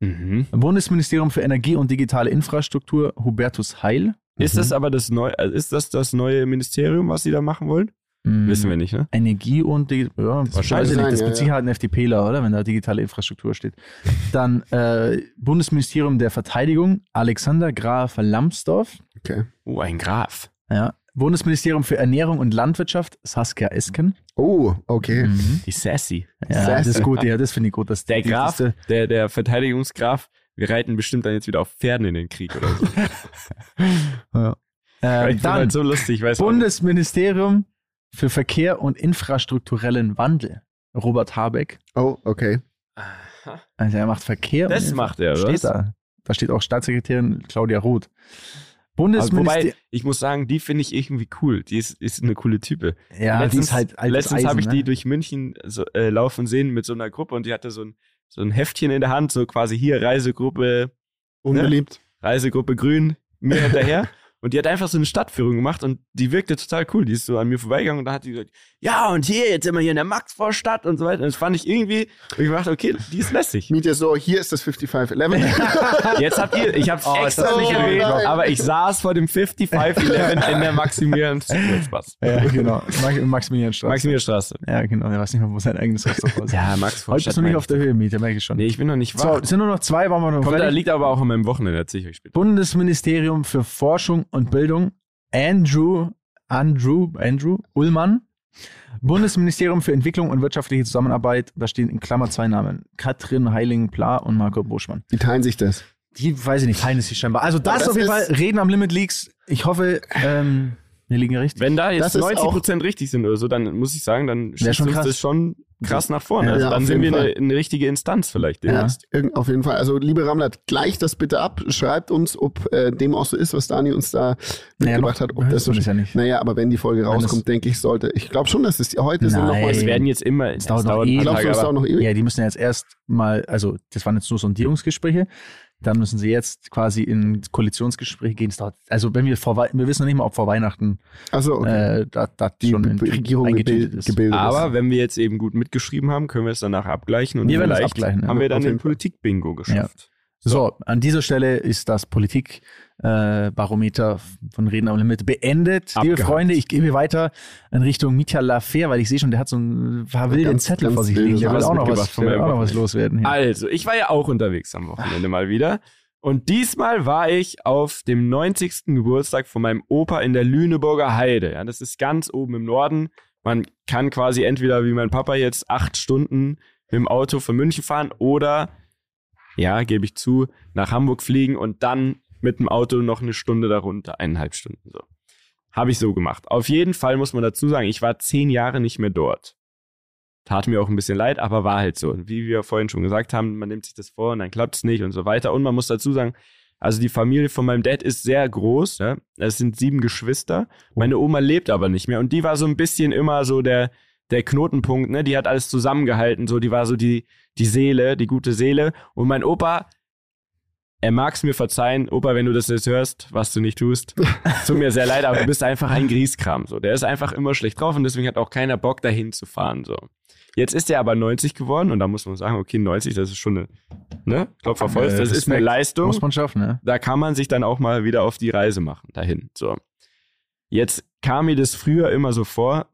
Mhm. Bundesministerium für Energie und digitale Infrastruktur, Hubertus Heil. Ist Mhm. das aber das neue, also ist das das neue Ministerium, was sie da machen wollen? Mhm. Wissen wir nicht, ne? Energie und ja, wahrscheinlich weiß ich nicht, sein, das ja, mit ja. Sicherheit ein FDPler, oder? Wenn da digitale Infrastruktur steht. Dann äh, Bundesministerium der Verteidigung, Alexander Graf Lambsdorff. Okay. Oh, ein Graf. Ja. Bundesministerium für Ernährung und Landwirtschaft, Saskia Esken. Oh, okay. Mhm. Die Sassy. Ja, das ist gut, ja, das finde ich gut. Dass Der Graf, der, der Verteidigungsgraf, wir reiten bestimmt dann jetzt wieder auf Pferden in den Krieg oder so. Ja. Äh, ich bin dann halt so lustig, ich weiß. Bundesministerium für Verkehr und infrastrukturellen Wandel, Robert Habeck. Oh, okay. Also er macht Verkehr. Das und macht er, oder? Steht da. Da steht auch Staatssekretärin Claudia Roth. Also, Bundesministerium. wobei, ich muss sagen, die finde ich irgendwie cool. Die ist, ist eine coole Type. ja, die ist halt altes letztens habe ich Eisen, die ne? durch München so, äh, laufen sehen mit so einer Gruppe und die hatte so ein, so ein Heftchen in der Hand, so quasi hier Reisegruppe, Unbeliebt. Reisegruppe Grün, mir hinterher. Und die hat einfach so eine Stadtführung gemacht und die wirkte total cool. Die ist so an mir vorbeigegangen und da hat die gesagt, ja, und hier, jetzt sind wir hier in der Maxvorstadt und so weiter. Und das fand ich irgendwie, und ich dachte, okay, die ist lässig. Mietja so, hier ist das 5511. Jetzt habt ihr, ich hab's Oh, extra nicht oh erwähnt, nein. aber ich saß vor dem 5511 in der Maximilian Spaß. Ja, genau. Max- Maximilianstraße. Maximilianstraße. ja, genau. Er weiß nicht mehr, wo sein eigenes Restaurant ist. Ja, Max Heute bist du nicht auf der Höhe, Mieter, merke ich schon. Nee, ich bin noch nicht so, wach. es sind nur noch zwei, waren wir noch Kommt, da liegt aber auch an meinem Wochenende, erzähl ich euch später. Bundesministerium für Forschung und Bildung, Andrew, Andrew, Andrew Ullmann. Bundesministerium für Entwicklung und wirtschaftliche Zusammenarbeit, da stehen in Klammer zwei Namen. Katrin Heiling-Pla und Marco Buschmann. Die teilen sich das. Die weiß ich nicht, teilen es sich scheinbar. Also das, das auf jeden Fall, Reden am Limit Leaks. Ich hoffe, ähm, wir liegen richtig. Wenn da jetzt Das ist 90% richtig sind oder so, dann muss ich sagen, dann schießt schon uns krass. das schon krass nach vorne. Also ja, dann sind wir eine, eine richtige Instanz vielleicht Ja. demnächst. Auf jeden Fall. Also, liebe Ramlat, gleicht das bitte ab. Schreibt uns, ob äh, dem auch so ist, was Dani uns da mitgebracht hat. Ob das so ist ja nicht. Naja, aber wenn die Folge Wenn rauskommt, denke ich, sollte. Ich glaube schon, dass es heute sind noch Nein. mal. Es werden jetzt immer, es dauert noch ein ewig. Glaubst du, es dauert noch ewig? Ja, die müssen ja jetzt erst mal, also das waren jetzt nur Sondierungsgespräche. Dann müssen sie jetzt quasi in Koalitionsgespräche gehen. Also wenn wir vor wir wissen noch nicht mal, ob vor Weihnachten Also, okay. äh, da, da die schon in- Regierung eingetütet gebil ist. gebildet aber ist. wenn wir jetzt eben gut mitgeschrieben haben, können wir es danach abgleichen und Wir werden es vielleicht abgleichen, ja. haben wir dann den Politik-Bingo geschafft. So, an dieser Stelle ist das Politikbarometer von Reden am Limit beendet. Liebe Abgehakt. Freunde, ich gebe weiter in Richtung Mitya Lafer, weil ich sehe schon, der hat so ein paar wilde Ganz- Zettel ganz vor sich liegen. Der will auch noch was, von der will auch noch was loswerden. Hier. Also, ich war ja auch unterwegs am Wochenende mal wieder. Und diesmal war ich auf dem 90. Geburtstag von meinem Opa in der Lüneburger Heide. Ja, das ist ganz oben im Norden. Man kann quasi entweder wie mein Papa jetzt acht Stunden mit dem Auto von München fahren oder, ja, gebe ich zu, nach Hamburg fliegen und dann mit dem Auto noch eine Stunde darunter, eineinhalb Stunden so. Habe ich so gemacht. Auf jeden Fall muss man dazu sagen, ich war zehn Jahre nicht mehr dort. Tat mir auch ein bisschen leid, aber war halt so. Und wie wir vorhin schon gesagt haben, man nimmt sich das vor und dann klappt es nicht und so weiter. Und man muss dazu sagen, also die Familie von meinem Dad ist sehr groß. Ja? Es sind sieben Geschwister. Meine Oma lebt aber nicht mehr. Und die war so ein bisschen immer so der, der Knotenpunkt. Ne? Die hat alles zusammengehalten. So, die war so die, die Seele, die gute Seele. Und mein Opa, er mag es mir verzeihen. Opa, wenn du das jetzt hörst, was du nicht tust, tut mir sehr leid, aber du bist einfach ein Grieskram. So. Der ist einfach immer schlecht drauf und deswegen hat auch keiner Bock, dahin zu fahren. So. Jetzt ist er aber 90 geworden und da muss man sagen, okay, 90, das ist schon eine, ne, Klopfer voll, das ist eine. Leistung. Muss man schaffen, ne? da kann man sich dann auch mal wieder auf die Reise machen, dahin. So. Jetzt kam mir das früher immer so vor,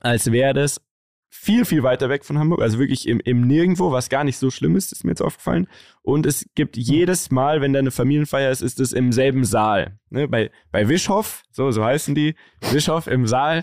als wäre das viel, viel weiter weg von Hamburg, also wirklich im, im Nirgendwo, was gar nicht so schlimm ist, ist mir jetzt aufgefallen. Und es gibt jedes Mal, wenn da eine Familienfeier ist, ist es im selben Saal. Ne? Bei, bei Wischhoff, so, so heißen die, Wischhoff im Saal.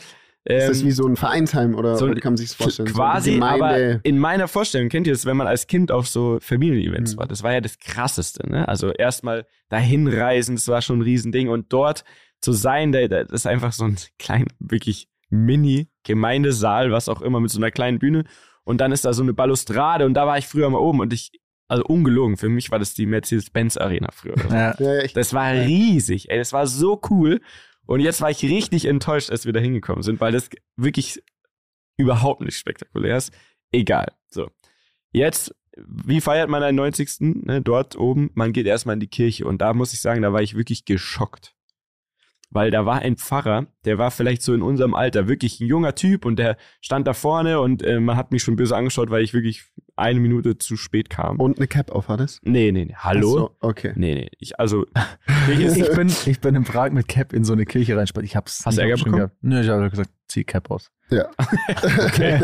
ist das ähm, wie so ein Vereinsheim oder, so oder wie kann man sich das vorstellen? Quasi, so aber in meiner Vorstellung, kennt ihr das, wenn man als Kind auf so Familienevents Mhm. war? Das war ja das Krasseste, ne? Also erstmal dahin reisen, das war schon ein Riesending und dort zu sein, da, da, das ist einfach so ein kleiner, wirklich Mini-Gemeindesaal, was auch immer, mit so einer kleinen Bühne und dann ist da so eine Balustrade und da war ich früher mal oben und ich, also ungelogen, für mich war das die Mercedes-Benz-Arena früher. Ja. Das war riesig, ey, das war so cool. Und jetzt war ich richtig enttäuscht, als wir da hingekommen sind, weil das wirklich überhaupt nicht spektakulär ist. Egal. So. Jetzt, wie feiert man einen 90. Ne, dort oben? Man geht erstmal in die Kirche und da muss ich sagen, da war ich wirklich geschockt. Weil da war ein Pfarrer, der war vielleicht so in unserem Alter, wirklich ein junger Typ und der stand da vorne und äh, man hat mich schon böse angeschaut, weil ich wirklich eine Minute zu spät kam. und eine Cap auf hattest? nee, nee, nee. Hallo? Ach so, okay. Nee, nee. Ich, also, ist Ich bin, ich bin in Prag mit Cap in so eine Kirche reinspaziert. Ich hab's Hast du Ärger bekommen? gehabt. Nö, ich habe gesagt, zieh Cap aus. Ja. Okay.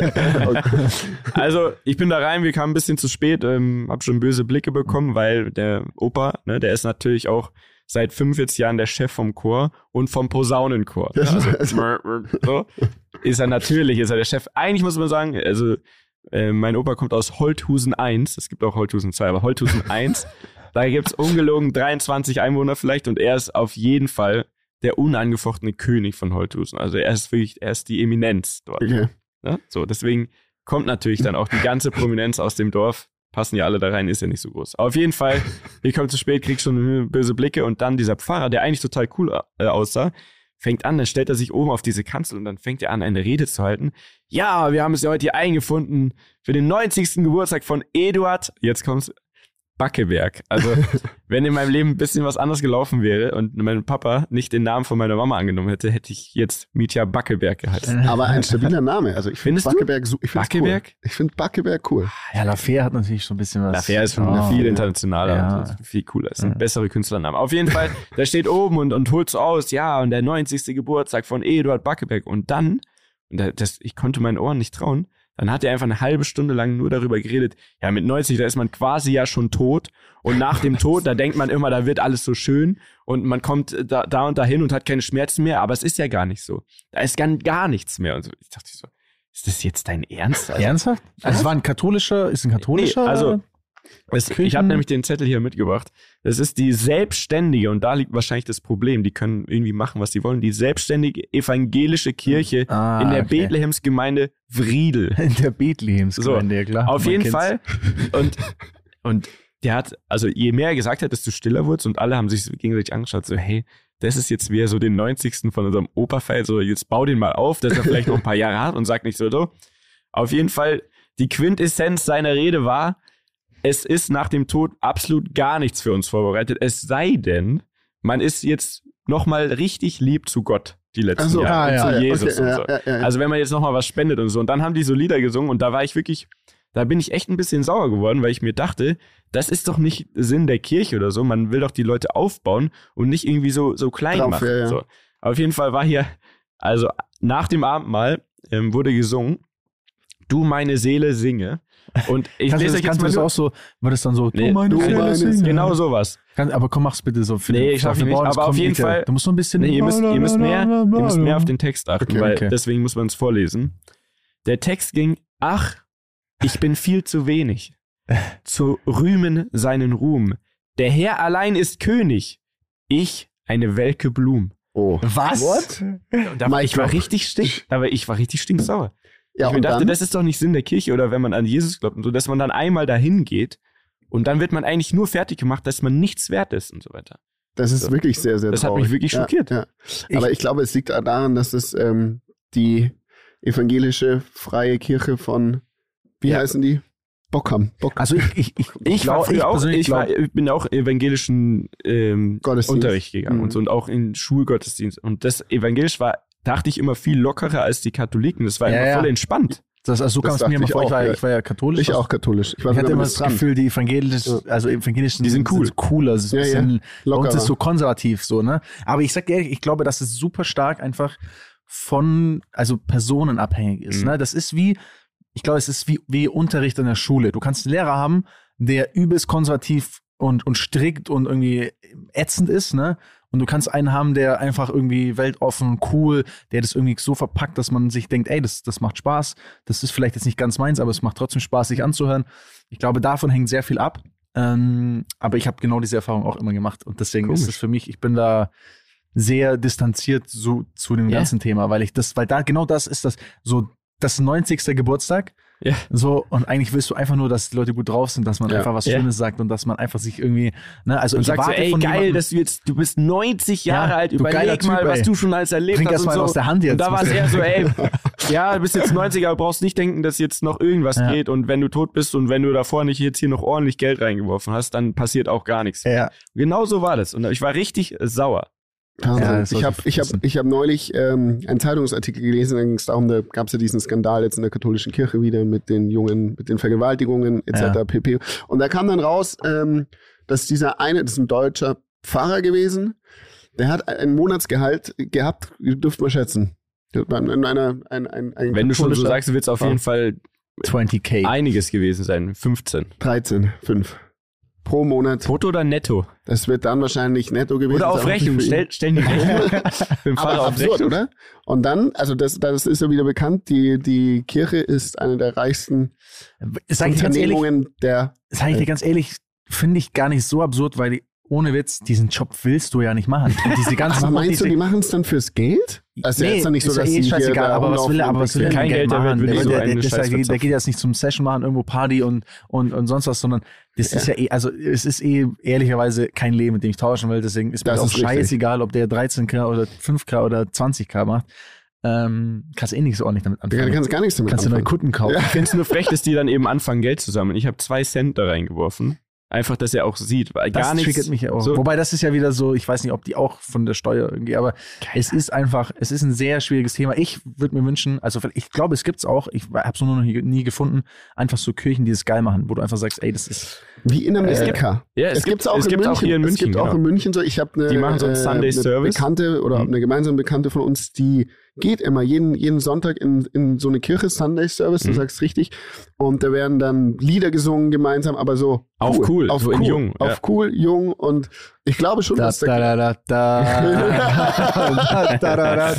okay. Also, ich bin da rein, wir kamen ein bisschen zu spät, ähm, hab schon böse Blicke bekommen, weil der Opa, ne, der ist natürlich auch seit 45 Jahren der Chef vom Chor und vom Posaunenchor. Ne? Also, so, ist er natürlich, ist er der Chef. Eigentlich muss man sagen, also, äh, mein Opa kommt aus Holthusen 1, es gibt auch Holthusen 2, aber Holthusen 1, da gibt's ungelogen 23 Einwohner vielleicht und er ist auf jeden Fall der unangefochtene König von Holthusen. Also er ist wirklich, er ist die Eminenz dort. okay. Ne? So, deswegen kommt natürlich dann auch die ganze Prominenz aus dem Dorf. Passen ja alle da rein, ist ja nicht so groß. Aber auf jeden Fall, ich komme zu spät, krieg schon böse Blicke und dann dieser Pfarrer, der eigentlich total cool äh, aussah, fängt an, dann stellt er sich oben auf diese Kanzel und dann fängt er an, eine Rede zu halten. Ja, wir haben es ja heute hier eingefunden für den 90. Geburtstag von Eduard, jetzt kommt's, Backeberg. Also, wenn in meinem Leben ein bisschen was anderes gelaufen wäre und mein Papa nicht den Namen von meiner Mama angenommen hätte, hätte ich jetzt Mietja Backeberg geheißen. Aber ein stabiler Name. Also ich finde? Backeberg, su- ich Backeberg? Cool. Ich finde Backeberg cool. Ja, Lafer hat natürlich schon ein bisschen was. Lafer ist schon Oh. viel internationaler Ja. und so, viel cooler. Ist ein Ja. bessere Künstlername. Auf jeden Fall, da steht oben und, und holt so aus, ja, und der 90. Geburtstag von Eduard Backeberg. Und dann, und da- das, ich konnte meinen Ohren nicht trauen, dann hat er einfach eine halbe Stunde lang nur darüber geredet, ja, mit 90, da ist man quasi ja schon tot. Und nach dem Tod, da denkt man immer, da wird alles so schön und man kommt da, da und dahin und hat keine Schmerzen mehr, aber es ist ja gar nicht so. Da ist gar, gar nichts mehr. Und so. Ich dachte so, ist das jetzt dein Ernst? Also, Ernsthaft? Also es war ein katholischer, ist ein katholischer? Nee, also- Es, ich habe nämlich den Zettel hier mitgebracht. Das ist die selbstständige, und da liegt wahrscheinlich das Problem, die können irgendwie machen, was sie wollen, die selbstständige evangelische Kirche Ah, in der okay. Bethlehemsgemeinde Wriedel. in der Bethlehemsgemeinde, ja klar. Auf jeden kennt's. Fall. Und, und der hat, also je mehr er gesagt hat, desto stiller wurde und alle haben sich so gegenseitig angeschaut, so, hey, das ist jetzt wieder so den 90. von unserem feiert, so, jetzt bau den mal auf, dass er vielleicht noch ein paar Jahre hat und sagt nicht so, so. Auf jeden Fall, die Quintessenz seiner Rede war, es ist nach dem Tod absolut gar nichts für uns vorbereitet, es sei denn, man ist jetzt nochmal richtig lieb zu Gott die letzten so, Jahre, ah, ja, zu ja, Jesus okay, und so. ja. Also wenn man jetzt nochmal was spendet und so. Und dann haben die so Lieder gesungen und da war ich wirklich, da bin ich echt ein bisschen sauer geworden, weil ich mir dachte, das ist doch nicht Sinn der Kirche oder so. Man will doch die Leute aufbauen und nicht irgendwie so, so klein Drauf, machen. So. Auf jeden Fall war hier, also nach dem Abendmahl ähm, wurde gesungen, du meine Seele singe. Und ich Kannst lese das, euch jetzt mal das auch so, war das dann so, Nee, du meine du meine singe. Seele. Genau sowas. Kann, aber komm, mach's bitte so für Nee, ich schaff für den nicht, aber auf jeden Fall- Du musst so ein bisschen. Nee, ihr müsst, ihr müsst mehr, ihr müsst mehr auf den Text achten, Okay, weil okay. deswegen muss man es vorlesen. Der Text ging, ach, ich bin viel zu wenig. Zu rühmen seinen Ruhm. Der Herr allein ist König. Ich eine welke Blum. oh. Was? What? Da, Mike ich war richtig stink, aber ich war richtig stinksauer. Ja, ich mir dachte, dann? das ist doch nicht Sinn der Kirche oder wenn man an Jesus glaubt und so, dass man dann einmal dahin geht und dann wird man eigentlich nur fertig gemacht, dass man nichts wert ist und so weiter. Das ist So. wirklich sehr, sehr Das hat traurig. mich wirklich ja, schockiert. Ja. Aber ich glaube, es liegt daran, dass es ähm, die evangelische freie Kirche von, wie Ja. heißen die? Bockham. Bock Also ich, ich, ich, Ich war früher auch, ich, war, ich bin auch evangelischen ähm. Unterricht gegangen Mhm. und so und auch in Schulgottesdienst. Und das evangelisch war, dachte ich immer viel lockerer als die Katholiken. Das war Ja, immer ja. voll entspannt. das, also so kam es mir immer ich vor. Ich war, ja. ich war ja katholisch. Ich auch katholisch. Ich war Ich hatte immer das dran. Gefühl, die evangelisch, Ja. also evangelischen Die sind cool. so cooler, ein Ja, ja. bei uns ist so konservativ so, ne? Aber ich sag dir ehrlich, ich glaube, dass es super stark einfach von, also Personen abhängig ist, Mhm. ne? Das ist wie, ich glaube, es ist wie, wie Unterricht in der Schule. Du kannst einen Lehrer haben, der übelst konservativ und, und strikt und irgendwie ätzend ist, ne? Und du kannst einen haben, der einfach irgendwie weltoffen, cool, der das irgendwie so verpackt, dass man sich denkt, ey, das, das macht Spaß. Das ist vielleicht jetzt nicht ganz meins, aber es macht trotzdem Spaß, sich anzuhören. Ich glaube, davon hängt sehr viel ab. Ähm, aber ich habe genau diese Erfahrung auch immer gemacht. Und deswegen ist Komisch. es für mich, ich bin da sehr distanziert so, zu dem Ja. ganzen Thema, weil ich das, weil da genau das ist das, so das 90. Geburtstag. Ja. So, und eigentlich willst du einfach nur, dass die Leute gut drauf sind, dass man Ja. einfach was. Schönes sagt und dass man einfach sich irgendwie, ne, also Und ich sagst so, erwarte ey, geil, jemandem- dass du jetzt, du bist 90 Ja, Jahre alt, überleg mal, Typ, was ey. du schon alles erlebt Trink hast erst und mal so. aus der Hand jetzt. Und da war es eher so, ey, ja, du bist jetzt 90, aber brauchst nicht denken, dass jetzt noch irgendwas geht und wenn du tot bist und wenn du davor nicht jetzt hier noch ordentlich Geld reingeworfen hast, dann passiert auch gar nichts. ja. Genau so war das und ich war richtig sauer. Wahnsinn. Ja, das ich habe ich hab, ich hab neulich ähm, einen Zeitungsartikel gelesen, da ging es darum, da gab es ja diesen Skandal jetzt in der katholischen Kirche wieder mit den Jungen, mit den Vergewaltigungen etc. Ja. pp. Und da kam dann raus, ähm, dass dieser eine, das ist ein deutscher Pfarrer gewesen, der hat ein Monatsgehalt gehabt, ihr dürft mal schätzen. In einer, ein, ein, ein Wenn du schon so sagst, wird es auf jeden Fall 20k. einiges gewesen sein. 15. 13, 5 pro Monat. Brutto oder netto? Das wird dann wahrscheinlich netto gewesen Oder auf. Rechnung. Stell, stellen die Rechnung Aber auf absurd, Rechnung. oder? Und dann, also das, das ist ja wieder bekannt, die, die Kirche ist eine der reichsten Sag ganz ehrlich, Unternehmungen der. sag ich dir ganz ehrlich, finde ich gar nicht so absurd, weil die, ohne Witz, diesen Job willst du ja nicht machen. Und diese ganzen Aber meinst du, die machen es dann fürs Geld? Also nee, jetzt dann nicht so, ist ja dass eh sie hier scheißegal, da aber was will er, aber was will er Kein Geld, machen? Der, der, so der, der, der, geht jetzt nicht zum Session machen, irgendwo Party und, und, und sonst was, sondern das Ja. ist ja eh, also es ist eh ehrlicherweise kein Leben, mit dem ich tauschen will, deswegen ist mir Das auch ist richtig. scheißegal, ob der 13k oder 5k oder 20k macht. Ähm, kannst eh nicht so ordentlich damit Da anfangen. kannst du gar nichts damit kannst du neue anfangen. Kunden kaufen. Ja. Ich finde es nur frech, dass die dann eben anfangen, Geld zu sammeln. Ich habe zwei Cent da reingeworfen. Einfach, dass er auch sieht. Weil Das gar nichts. triggert mich ja auch. So, Wobei das ist ja wieder so, ich weiß nicht, ob die auch von der Steuer irgendwie, aber es ist einfach, es ist ein sehr schwieriges Thema. Ich würde mir wünschen, also ich glaube, es gibt's auch, ich habe es nur noch nie, nie gefunden, einfach so Kirchen, die es geil machen, wo du einfach sagst, ey, das ist Wie in Amerika. ja, es, Es gibt gibt auch, es in gibt München. auch hier in München. Es gibt auch genau. in München so. Ich habe eine, Die machen so einen Sunday eine Service. Bekannte oder Mhm. eine gemeinsame Bekannte von uns, die geht immer jeden, jeden Sonntag in, in so eine Kirche, Sunday Service, mhm. du sagst richtig. Und da werden dann Lieder gesungen gemeinsam, aber so. Auf cool, auf so cool, jung. Auf ja. cool, jung und ich glaube schon, dass da, da, da,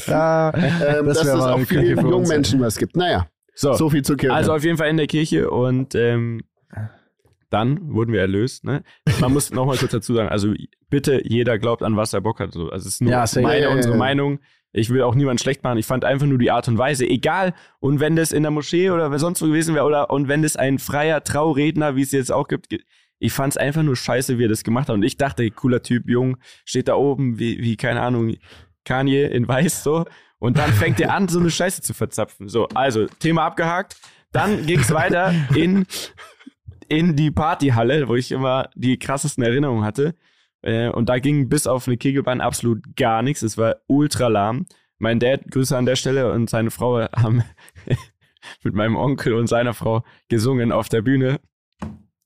da. ähm, das dass es auch vielen jungen Menschen was gibt. Naja, so, so viel zur Kirche. Also auf jeden Fall in der Kirche und ähm, dann wurden wir erlöst. Ne? Man muss nochmal kurz dazu sagen, also bitte jeder glaubt an, was er Bock hat. Also es ist nur ja, meine, unsere Meinung. Ich will auch niemanden schlecht machen. Ich fand einfach nur die Art und Weise, egal. Und wenn das in der Moschee oder sonst wo gewesen wäre, oder und wenn das ein freier Trauredner, wie es jetzt auch gibt, ich fand es einfach nur scheiße, wie er das gemacht hat. Und ich dachte, cooler Typ, jung, steht da oben, wie, wie keine Ahnung, Kanye in weiß so. Und dann fängt er an, so eine Scheiße zu verzapfen. So, also, Thema abgehakt. Dann ging es weiter in, in die Partyhalle, wo ich immer die krassesten Erinnerungen hatte. Äh, und da ging bis auf eine Kegelbahn absolut gar nichts. Es war ultra lahm. Mein Dad, Grüße an der Stelle, und seine Frau haben mit meinem Onkel und seiner Frau gesungen auf der Bühne.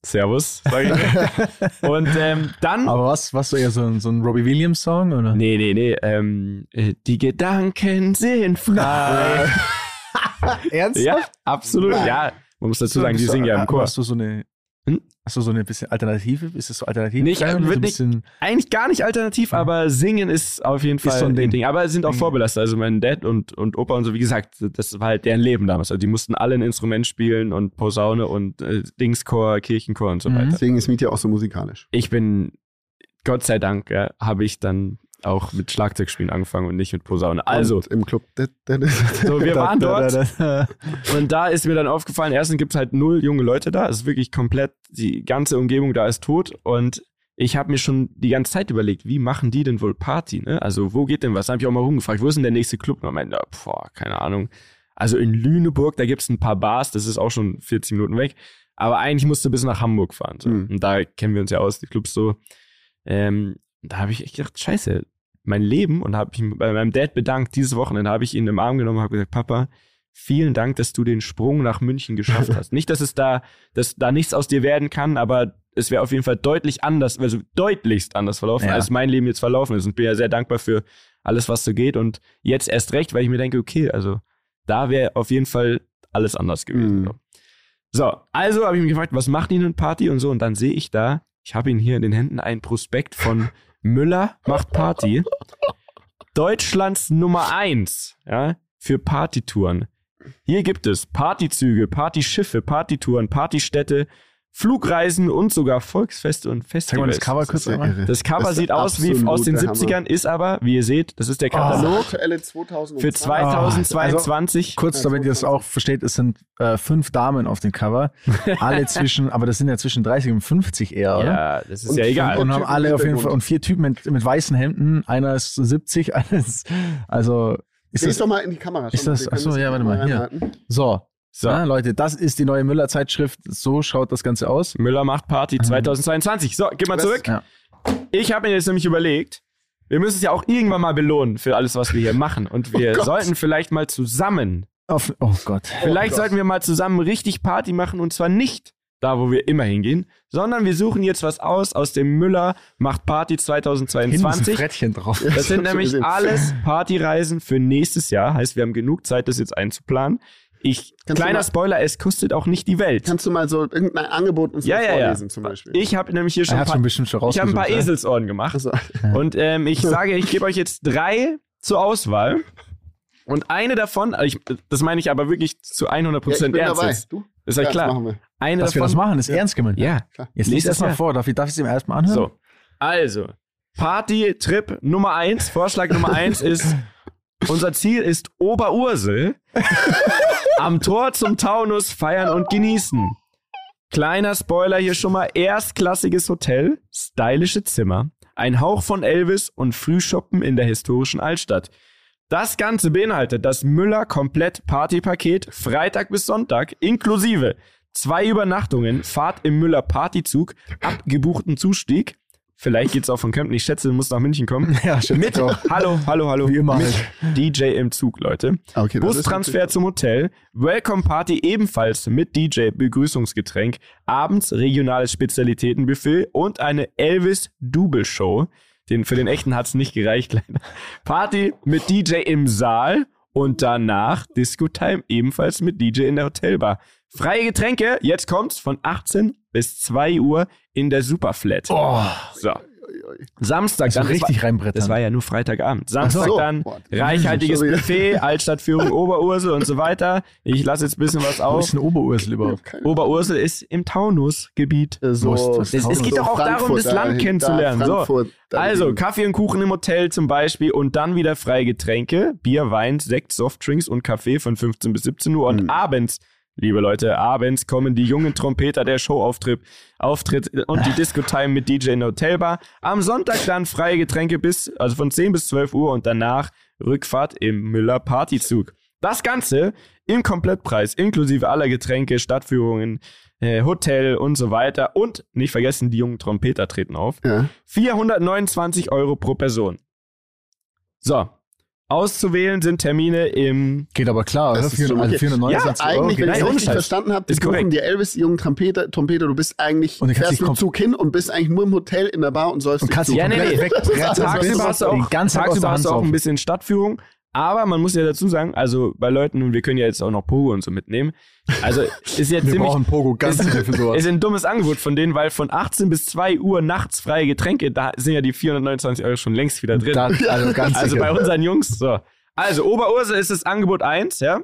Servus, sag ich. mir. und ähm, dann. Aber was, was so eher so ein, so ein Robbie Williams Song oder? Nee, nee, nee. Ähm, äh, die Gedanken sind frei. Ernsthaft? Ja, absolut. Nein. Ja, man muss dazu sagen, die singen ja im aber Chor. Hast du so eine, Hm? hast du so eine bisschen Alternative? Ist es so alternativ? Nicht, so wird nicht- Eigentlich gar nicht alternativ, aber singen ist auf jeden Fall so ein Ding. Aber es sind auch Ding. vorbelastet. Also mein Dad und, und Opa und so, wie gesagt, das war halt deren Leben damals. Also die mussten alle ein Instrument spielen und Posaune und äh, Dingschor, Kirchenchor und so Mhm. weiter. Deswegen ist Mietja auch so musikalisch. Ich bin, Gott sei Dank, ja, habe ich dann auch mit Schlagzeugspielen angefangen und nicht mit Posaune. Also, Und im Club. So, wir waren dort. Und da ist mir dann aufgefallen, erstens gibt es halt null junge Leute da. Es ist wirklich komplett, die ganze Umgebung da ist tot. Und ich habe mir schon die ganze Zeit überlegt, wie machen die denn wohl Party? Ne? Also wo geht denn was? Da habe ich auch mal rumgefragt, wo ist denn der nächste Club? Und ich meinte, boah, keine Ahnung. Also in Lüneburg, da gibt es ein paar Bars, das ist auch schon 40 Minuten weg. Aber eigentlich musst du bis nach Hamburg fahren. So. Mhm. Und da kennen wir uns ja aus, die Clubs so. Ähm, da habe ich echt gedacht, scheiße, mein Leben und habe ich bei meinem Dad bedankt. Dieses Wochenende habe ich ihn im Arm genommen und habe gesagt, Papa, vielen Dank, dass du den Sprung nach München geschafft hast. Nicht, dass es da, dass da nichts aus dir werden kann, aber es wäre auf jeden Fall deutlich anders, also deutlichst anders verlaufen, Ja. als mein Leben jetzt verlaufen ist. Und bin ja sehr dankbar für alles, was so geht. Und jetzt erst recht, weil ich mir denke, okay, also da wäre auf jeden Fall alles anders gewesen. Mhm. So, also habe ich mich gefragt, was macht Ihnen eine Party und so? Und dann sehe ich da, ich habe ihn hier in den Händen, ein Prospekt von Müller macht Party. Deutschlands Nummer eins, ja, für Partytouren. Hier gibt es Partyzüge, Partyschiffe, Partytouren, Partystädte, Flugreisen und sogar Volksfeste und Festivals. das Cover kurz ist ja. Das Cover Das sieht aus wie aus den der 70ern, ist aber, wie ihr seht, das ist der Das Katalog aktuelle 2020. für 2022. Kurz, damit ihr das auch versteht, es sind äh, fünf Damen auf dem Cover. Alle zwischen, aber das sind ja zwischen 30 und 50 eher, oder? ja, das ist Und ja egal. Und Typen haben alle auf jeden. Fall, und vier Typen mit, mit weißen Hemden. Einer ist so 70, einer ist, also, ist Siehst das, doch mal in die Kamera. ist das- wir können ach so, das ja, warte mal hier. so. So, Ja, Leute, das ist die neue Müller-Zeitschrift. So schaut das Ganze aus. Müller macht Party 2022. So, geh mal zurück. Ja. Ich habe mir jetzt nämlich überlegt, wir müssen es ja auch irgendwann mal belohnen für alles, was wir hier machen. Und wir Gott. sollten vielleicht mal zusammen, Auf, oh Gott. vielleicht Gott. sollten wir mal zusammen richtig Party machen und zwar nicht da, wo wir immer hingehen, sondern wir suchen jetzt was aus aus dem Müller macht Party Hinten ist ein 2022. Frettchen drauf. Das sind nämlich alles Partyreisen für nächstes Jahr. Heißt, wir haben genug Zeit, das jetzt einzuplanen. Ich, Kannst kleiner mal- Spoiler, es kostet auch nicht die Welt. Kannst du mal so irgendein Angebot uns Ja, ja, ja. vorlesen zum Beispiel? Ich habe nämlich hier schon Er ein hat paar, schon bestimmt schon ich habe ein paar ja? Eselsohren gemacht. Also, Und ähm, ich sage, ich gebe euch jetzt drei zur Auswahl. Und eine davon, ich, das meine ich aber wirklich zu 100% ja, ich bin ernst. dabei. Du? Ist ja Ja, klar. das machen wir. Eine Dass wir das davon. machen, ist ernst gemeint. Ja. Klar. Jetzt Lies liest das erst mal ja. vor. Darf ich, darf ich es ihm erstmal anhören? So. Also, Party-Trip Nummer eins, Vorschlag Nummer eins ist, unser Ziel ist Oberursel. Am Tor zum Taunus feiern und genießen. Kleiner Spoiler hier schon mal. Erstklassiges Hotel, stylische Zimmer, ein Hauch von Elvis und Frühshoppen in der historischen Altstadt. Das Ganze beinhaltet das Müller Komplett Partypaket Freitag bis Sonntag inklusive zwei Übernachtungen, Fahrt im Müller Partyzug, abgebuchten Zustieg. Vielleicht geht's auch von Kempten. Ich schätze, du musst nach München kommen. Ja, schätze Mit, auch. hallo, hallo, hallo. Wie immer Mit halt. DJ im Zug, Leute. Ah, Okay, Bustransfer zum Hotel, Welcome Party ebenfalls mit DJ, Begrüßungsgetränk, abends regionales Spezialitätenbuffet und eine Elvis Double Show. Den, für den echten hat's nicht gereicht, leider. Party mit DJ im Saal und danach Disco Time ebenfalls mit DJ in der Hotelbar. Freie Getränke, jetzt kommt's, von 18 bis 2 Uhr in der Superflat. Oh, So. Samstag so dann richtig reinbrettern. das war ja nur Freitagabend. Samstag so. dann Boah, reichhaltiges wieder. Buffet, Altstadtführung Oberursel und so weiter. Ich lasse jetzt ein bisschen was Wo auf. ist ein Oberursel überhaupt? Oberursel ist im Taunusgebiet. Äh, so, Was- was- Es, es geht doch auch darum, Frankfurt das Land dahin- kennenzulernen. Da, so. Also. Kaffee und Kuchen im Hotel zum Beispiel und dann wieder freie Getränke, Bier, Wein, Sekt, Softdrinks und Kaffee von 15 bis 17 Uhr. Und Mhm. abends, liebe Leute, abends kommen die jungen Trompeter der Showauftritt Auftritt und die Disco-Time mit DJ in der Hotelbar. Am Sonntag dann freie Getränke bis, also von 10 bis 12 Uhr und danach Rückfahrt im Müller Partyzug. Das Ganze im Komplettpreis, inklusive aller Getränke, Stadtführungen, äh, Hotel und so weiter. Und nicht vergessen, die jungen Trompeter treten auf. Ja. 429 Euro pro Person. So. Auszuwählen sind Termine im. Geht aber klar, Das oder? ist 400, schon also okay. 429 Ja, eigentlich, wenn Nein, ich ohne richtig verstanden habe, die Ist korrekt. buchen die Elvis, jungen Trompeter, Trompeter, du bist eigentlich, Und fährst mit Zug hin und bist eigentlich nur im Hotel in der Bar und sollst Und kannst Ja, nee, nee. Tagsüber du hast du den auch, ganzen Tag hast du auch ein bisschen Stadtführung. Aber man muss ja dazu sagen, also bei Leuten, und wir können ja jetzt auch noch Pogo und so mitnehmen. Also ist ja Wir ziemlich. brauchen Pogo ganz ist, für sowas. ist ein dummes Angebot von denen, weil von 18 bis 2 Uhr nachts freie Getränke, da sind ja die 429 Euro schon längst wieder drin. Da, also ganz Also bei unseren Jungs, so. Also Oberursel ist das Angebot 1, ja.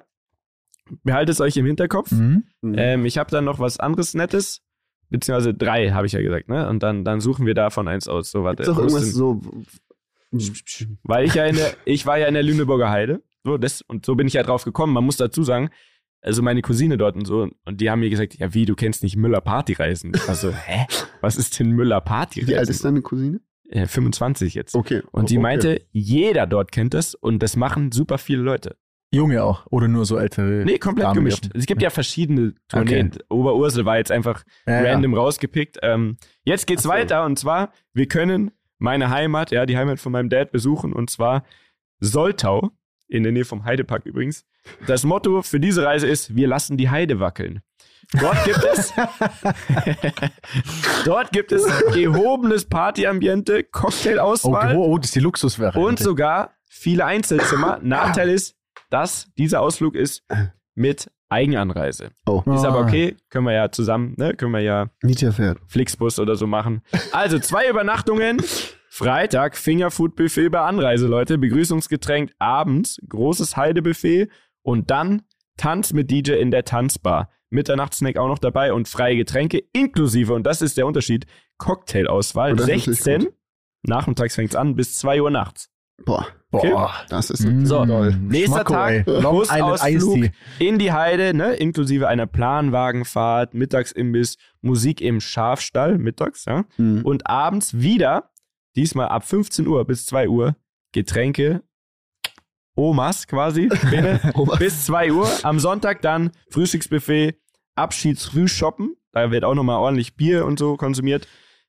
Behaltet es euch im Hinterkopf. Mhm. Mhm. Ähm, ich habe dann noch was anderes Nettes. Beziehungsweise drei, habe ich ja gesagt, ne? Und dann, dann suchen wir davon eins aus. So, warte. Ist doch irgendwas so. Weil ich ja in der, ich war ja in der Lüneburger Heide. So, das, und so bin ich ja drauf gekommen. Man muss dazu sagen, also meine Cousine dort und so, und die haben mir gesagt, ja, wie, du kennst nicht Müller Partyreisen. Also, hä? Was ist denn Müller Wie alt ist Partyreisen? deine Cousine? Äh, 25 jetzt. Okay. Und die okay. meinte, jeder dort kennt das und das machen super viele Leute. Junge auch. Oder nur so ältere. Nee, komplett Damen gemischt. dürfen. Es gibt ja verschiedene Tourneen. Oberursel war jetzt einfach Ja, ja. random rausgepickt. Ähm, jetzt geht's Ach so. weiter und zwar, wir können meine Heimat, ja, die Heimat von meinem Dad besuchen und zwar Soltau, in der Nähe vom Heidepark übrigens. Das Motto für diese Reise ist, wir lassen die Heide wackeln. Dort gibt es, dort gibt es gehobenes Partyambiente, Cocktailauswahl oh, oh, das ist die Luxusvariante. und sogar viele Einzelzimmer. Nachteil ist, dass dieser Ausflug ist mit Eigenanreise. Oh, Ist aber Ah. okay, können wir ja zusammen, ne? Können wir ja Mietja fährt. Flixbus oder so machen. Also zwei Übernachtungen. Freitag Fingerfood-Buffet bei Anreise, Leute. Begrüßungsgetränk abends, großes Heidebuffet und dann Tanz mit DJ in der Tanzbar. Mitternachtssnack auch noch dabei und freie Getränke inklusive, und das ist der Unterschied, Cocktailauswahl. Oh, das ist natürlich 16, nachmittags fängt's an, bis 2 Uhr nachts. Boah, Boah. das ist Mm. natürlich toll. Nächster Tag, Busausflug in die Heide, ne, inklusive einer Planwagenfahrt, Mittagsimbiss, Musik im Schafstall, mittags, ja. Mhm. Und abends wieder, diesmal ab 15 Uhr bis 2 Uhr, Getränke, Omas quasi, Omas. bis 2 Uhr. Am Sonntag dann Frühstücksbuffet, Abschiedsfrühshoppen, da wird auch nochmal ordentlich Bier und so konsumiert.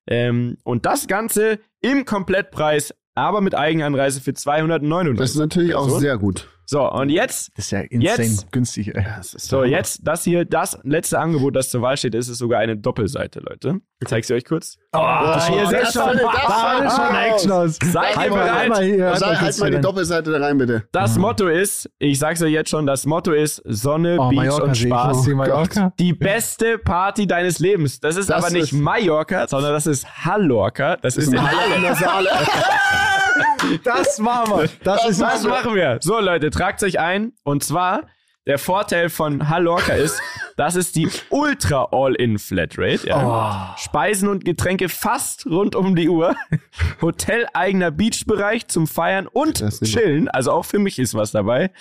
Ähm, und das Ganze im Komplettpreis, aber mit Eigenanreise für 299. Das ist natürlich auch So. sehr gut. So, und jetzt Das ist ja insane Jetzt- günstig, ey. Das so, jetzt das hier, das letzte Angebot, das zur Wahl steht, ist es sogar eine Doppelseite, Leute. Ich zeig's euch kurz. Oh, das ihr war- seht das schon, das da war- ist schon Action aus. Seid ihr Halt mal, bereit? Sag, halt mal die. Doppelseite da rein, bitte. Das Motto ist, ich sag's euch jetzt schon, das Motto ist Sonne, Oh, Beach Mallorca und. Spaß. Oh. Die beste Party deines Lebens. Das ist Das aber nicht ist- Mallorca, sondern das ist Hallorca. Das ist in Halle. Das machen wir. Das, ist Das machen wir. So, Leute, tragt euch ein. Und zwar, der Vorteil von Hallorca ist, das ist die Ultra All-In Flatrate. Ja. Speisen und Getränke fast rund um die Uhr. Hoteleigener Beachbereich zum Feiern und Das Chillen. Also auch für mich ist was dabei.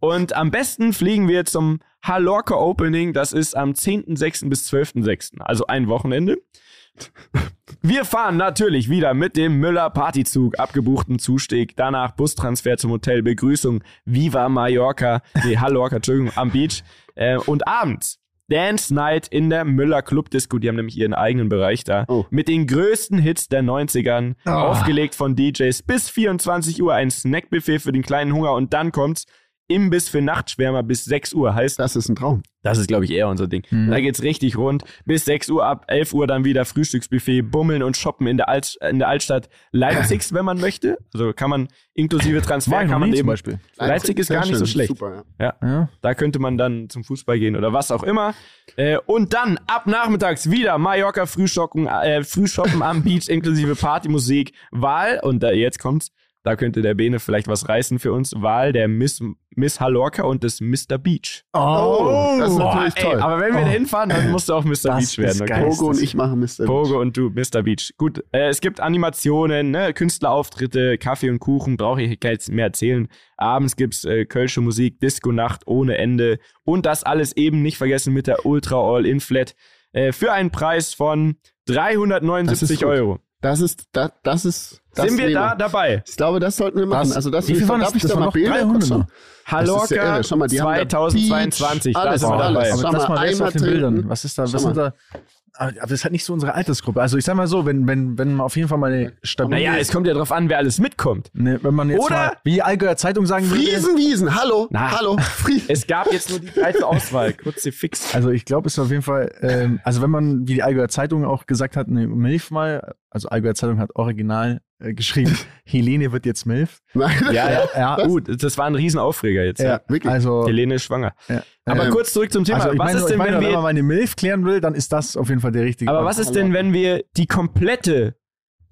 Und am besten fliegen wir zum Hallorca Opening. Das ist am 10.06. bis 12.06. Also ein Wochenende. Wir fahren natürlich wieder mit dem Müller Partyzug, abgebuchten Zustieg, danach Bustransfer zum Hotel, Begrüßung, Viva Mallorca, nee, Hallorca, Entschuldigung, am Beach. Äh, und abends Dance Night in der Müller Club Disco. Die haben nämlich ihren eigenen Bereich da. Oh. Mit den größten Hits der 90ern. Oh. Aufgelegt von DJs bis 24 Uhr. Ein Snackbuffet für den kleinen Hunger. Und dann kommt's Imbiss für Nachtschwärmer bis 6 Uhr. Heißt, Das ist ein Traum. das ist, glaube ich, eher unser Ding. Mhm. Da geht's richtig rund. Bis 6 Uhr, ab 11 Uhr dann wieder Frühstücksbuffet, bummeln und shoppen in der, Alt, in der Altstadt Leipzigs, wenn man möchte. Also kann man inklusive Transfer, kann man nie zum eben. Beispiel. Leipzig ist Sehr gar nicht so schön. schlecht. Super, ja. Ja. Da könnte man dann zum Fußball gehen oder was auch immer. Äh, und dann ab nachmittags wieder Mallorca Frühschoppen, äh, Frühshoppen am Beach inklusive Partymusik. Wahl, und da, jetzt kommt's, da könnte der Bene vielleicht was reißen für uns. Wahl der Miss, Miss Hallorca und des Mr. Beach. Oh, das ist Boah, natürlich ey, toll. aber wenn wir Oh. da hinfahren, dann musst du auch Mr. Das Beach werden. ist Okay? geil. Pogo und ich machen Mr. Pogo und du, Mr. Beach. Gut, äh, es gibt Animationen, ne, Künstlerauftritte, Kaffee und Kuchen, brauche ich gar nicht mehr erzählen. Abends gibt's äh, Kölsche Musik, Disco-Nacht ohne Ende. Und das alles eben nicht vergessen mit der Ultra All-In-Flat äh, für einen Preis von 379 gut. Euro. Das ist, das, das ist, das Sind wir nehmen da dabei? Ich glaube, das sollten wir machen. Das- also das wie viel waren darf das? ich Das da waren mal noch Bilder 300 gucken? ist ja. Schau mal, die haben da 2022, Beach, da alles, sind wir alles. dabei. Schau Aber das mal, einmal auf den Bildern. Was ist da? Schau Was sind da? Aber das ist halt nicht so unsere Altersgruppe. Also ich sag mal so, wenn, wenn, wenn man auf jeden Fall mal eine stabile, Naja, es kommt ja drauf an, wer alles mitkommt. ne, wenn man jetzt Oder- mal, wie die Allgäuer Zeitung sagen würde, Friesenwiesen, hallo, Na. hallo, Friesen. Es gab jetzt nur die zur Auswahl. Kruzifix. Also ich glaube, es ist auf jeden Fall, ähm, also wenn man, wie die Allgäuer Zeitung auch gesagt hat, eine Milf mal, also Allgäuer Zeitung hat original äh, geschrieben, Helene wird jetzt Milf. Nein, Ja, ja. Ja, Gut, das war ein Riesenaufreger jetzt. Ja. wirklich. Also, Helene ist schwanger. ja. Aber Ähm, kurz zurück zum Thema. also ich was meine, ist ich denn, meine, wenn wenn wir man meine Milf klären will, dann ist das auf jeden Fall der richtige. Aber Ort. was ist denn, wenn wir die komplette